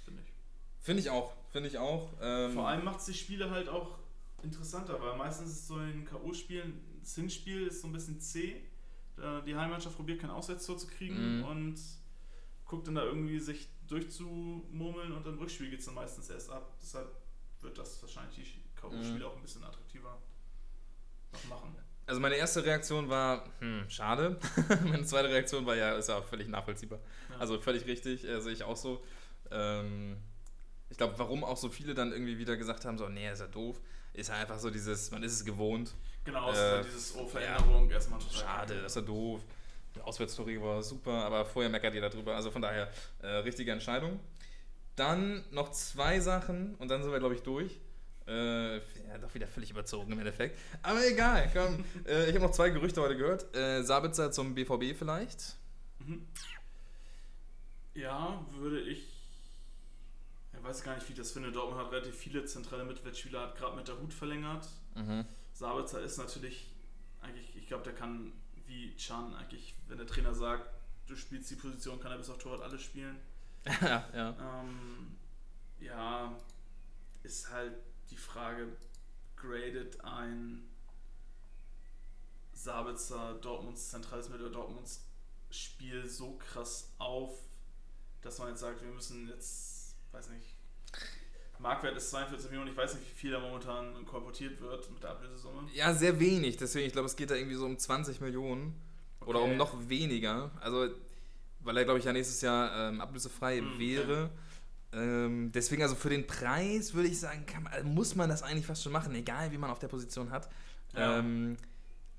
finde ich. Finde ich auch, finde ich auch. Ähm Vor allem macht es die Spiele halt auch interessanter, weil meistens ist so in K.O.-Spielen, das Hinspiel ist so ein bisschen zäh. Die Heimmannschaft probiert kein Auswärtstor zu kriegen mhm. und guckt dann da irgendwie sich durchzumurmeln und im Rückspiel geht es dann meistens erst ab. Deshalb wird das wahrscheinlich die K.O.-Spiele mhm. auch ein bisschen attraktiver machen. Also meine erste Reaktion war, hm, schade. [laughs] meine zweite Reaktion war ja, ist ja völlig nachvollziehbar. Ja. Also völlig richtig, äh, sehe ich auch so. Ähm, ich glaube, warum auch so viele dann irgendwie wieder gesagt haben, so, nee, ist ja doof, ist ja einfach so dieses, man ist es gewohnt. Genau, äh, halt dieses Oh, Veränderung ja, erstmal total. Schade, das ist ja doof. Die Auswärtsstory war super, aber vorher meckert ihr darüber. Also von daher, äh, richtige Entscheidung. Dann noch zwei Sachen und dann sind wir, glaube ich, durch. Äh, ja, doch wieder völlig überzogen im Endeffekt. Aber egal, komm. [laughs] äh, ich habe noch zwei Gerüchte heute gehört. Äh, Sabitzer zum BVB vielleicht? Mhm. Ja, würde ich. Ich weiß gar nicht, wie ich das finde. Dortmund hat relativ viele zentrale Mittelfeldspieler, hat gerade mit der Hut verlängert. Mhm. Sabitzer ist natürlich, eigentlich, ich glaube, der kann wie Chan eigentlich, wenn der Trainer sagt, du spielst die Position, kann er bis auf Torwart alles spielen. [laughs] ja, ja. Ähm, ja, ist halt die Frage, gradet ein Sabitzer Dortmunds zentrales Mittel Dortmunds Spiel so krass auf, dass man jetzt sagt, wir müssen jetzt, weiß nicht, Marktwert ist 42 Millionen, ich weiß nicht, wie viel da momentan kolportiert wird mit der Ablösesumme. Ja, sehr wenig, deswegen, ich glaube, es geht da irgendwie so um 20 Millionen okay. oder um noch weniger. Also, weil er, glaube ich, ja nächstes Jahr ähm, ablösefrei mhm, wäre. Ähm, deswegen, also für den Preis würde ich sagen, kann, muss man das eigentlich fast schon machen, egal wie man auf der Position hat. Ja. Ähm,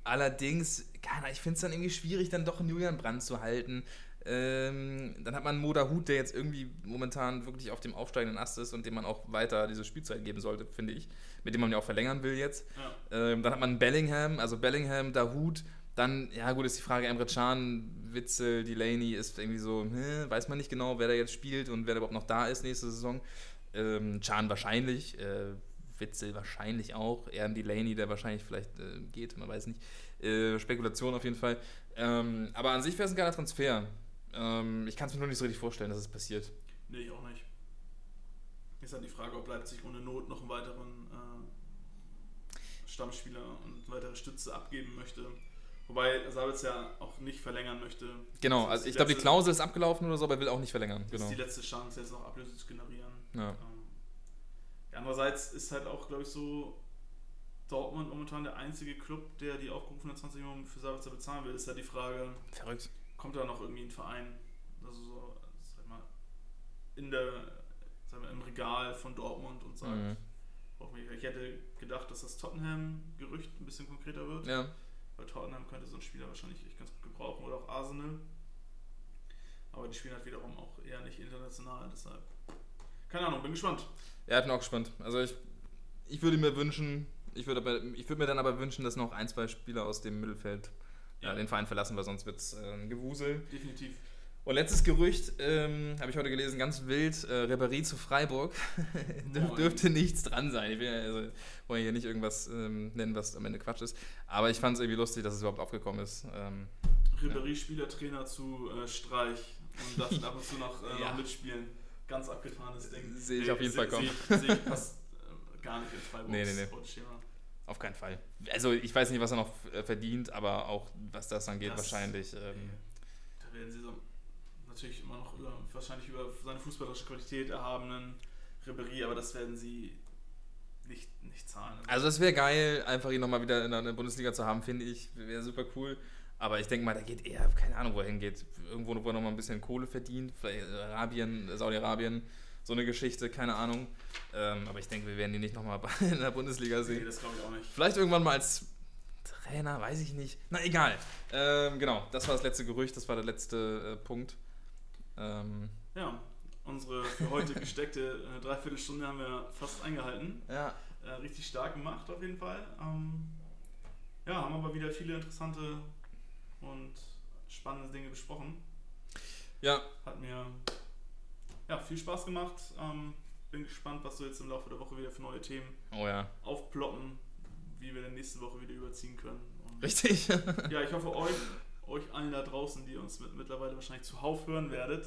allerdings, keine, ich finde es dann irgendwie schwierig, dann doch einen Julian Brandt zu halten. Ähm, dann hat man Moda Hut, der jetzt irgendwie momentan wirklich auf dem aufsteigenden Ast ist und dem man auch weiter diese Spielzeit geben sollte, finde ich. Mit dem man ja auch verlängern will jetzt. Ja. Ähm, dann hat man Bellingham, also Bellingham, Dahut. Dann, ja gut, ist die Frage, Emre Can, Witzel, Delaney ist irgendwie so, hm, weiß man nicht genau, wer da jetzt spielt und wer da überhaupt noch da ist nächste Saison. Ähm, Can wahrscheinlich, äh, Witzel wahrscheinlich auch, ein Delaney, der wahrscheinlich vielleicht äh, geht, man weiß nicht. Äh, Spekulation auf jeden Fall. Ähm, aber an sich wäre es ein geiler Transfer. Ähm, ich kann es mir nur nicht so richtig vorstellen, dass es passiert. Nee, ich auch nicht. Ist halt die Frage, ob Leipzig ohne Not noch einen weiteren äh, Stammspieler und weitere Stütze abgeben möchte. Wobei Sabitz ja auch nicht verlängern möchte. Genau, also ich glaube, die Klausel ist abgelaufen oder so, aber er will auch nicht verlängern. Das genau. ist die letzte Chance, jetzt noch Ablöse zu generieren. Ja. Ähm, andererseits ist halt auch, glaube ich, so Dortmund momentan der einzige Club, der die aufgerufenen 20 Millionen für Sabitzer bezahlen will. Ist ja die Frage, Verrückt. kommt da noch irgendwie ein Verein, also so, sag mal, in der, sag mal, im Regal von Dortmund und sagt, mhm. ich hätte gedacht, dass das Tottenham-Gerücht ein bisschen konkreter wird. Ja bei Tottenham könnte so ein Spieler wahrscheinlich echt ganz gut gebrauchen oder auch Arsenal. Aber die spielen halt wiederum auch eher nicht international, deshalb. Keine Ahnung, bin gespannt. Ja, ich bin auch gespannt. Also ich, ich würde mir wünschen, ich würde, aber, ich würde mir dann aber wünschen, dass noch ein, zwei Spieler aus dem Mittelfeld ja. den Verein verlassen, weil sonst wird es äh, ein Gewusel. Definitiv. Und letztes Gerücht ähm, habe ich heute gelesen, ganz wild, äh, Ribéry zu Freiburg. [laughs] Dürf, dürfte nichts dran sein. Ich will ja, also, wollen hier nicht irgendwas ähm, nennen, was am Ende Quatsch ist. Aber ich fand es irgendwie lustig, dass es überhaupt aufgekommen ist. Ähm, Ribéry ja. Spielertrainer zu äh, Streich und das ab und zu noch, äh, [laughs] ja. noch mitspielen. Ganz abgefahrenes Ding. Sehe ich auf jeden Fall kommen. Sehe seh ich passt äh, gar nicht in Freiburg. Nee, nee, nee. Auf keinen Fall. Also ich weiß nicht, was er noch äh, verdient, aber auch was das angeht, das, wahrscheinlich. Ähm, da werden sie so natürlich immer noch über, wahrscheinlich über seine fußballerische Qualität erhabenen Ribery, aber das werden sie nicht, nicht zahlen. Also es wäre geil, einfach ihn nochmal wieder in der Bundesliga zu haben, finde ich. Wäre super cool. Aber ich denke mal, der geht eher, keine Ahnung, wo er hingeht. Irgendwo, wo er nochmal ein bisschen Kohle verdient. Vielleicht Arabien, Saudi-Arabien, so eine Geschichte, keine Ahnung. Ähm, aber ich denke, wir werden ihn nicht nochmal [laughs] in der Bundesliga sehen. Nee, das glaube ich auch nicht. Vielleicht irgendwann mal als Trainer, weiß ich nicht. Na egal. Ähm, genau, das war das letzte Gerücht, das war der letzte äh, Punkt. Ähm, ja, unsere für heute gesteckte äh, Dreiviertelstunde haben wir fast eingehalten. Ja. Äh, richtig stark gemacht auf jeden Fall. Ähm, ja, haben aber wieder viele interessante und spannende Dinge besprochen. Ja. Hat mir ja, viel Spaß gemacht. Ähm, bin gespannt, was so jetzt im Laufe der Woche wieder für neue Themen oh, ja. aufploppen, wie wir dann nächste Woche wieder überziehen können. Und Richtig. ja, ich hoffe, euch euch allen da draußen, die uns mit, mittlerweile wahrscheinlich zuhauf hören werdet.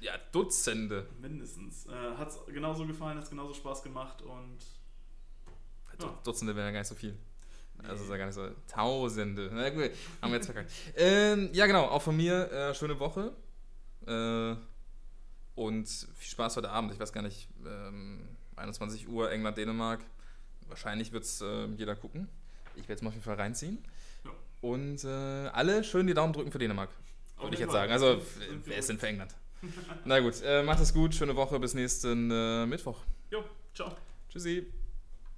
Ja, Dutzende. Mindestens. Äh, hat es genauso gefallen, hat es genauso Spaß gemacht und. Ja. Dutzende wären ja gar nicht so viel. Nee. Also ist ja gar nicht so. Tausende. Na gut, haben wir jetzt verkackt. ähm, ja, genau, auch von mir äh, schöne Woche. Äh, und viel Spaß heute Abend. Ich weiß gar nicht, ähm, 21 Uhr, England, Dänemark. Wahrscheinlich wird es äh, jeder gucken. Ich werde es mal auf jeden Fall reinziehen. Und äh, alle schön die Daumen drücken für Dänemark. Würde ich jetzt sagen. Also, wer ist denn für England? Na gut, äh, macht es gut. Schöne Woche. Bis nächsten äh, Mittwoch. Jo, ciao. Tschüssi.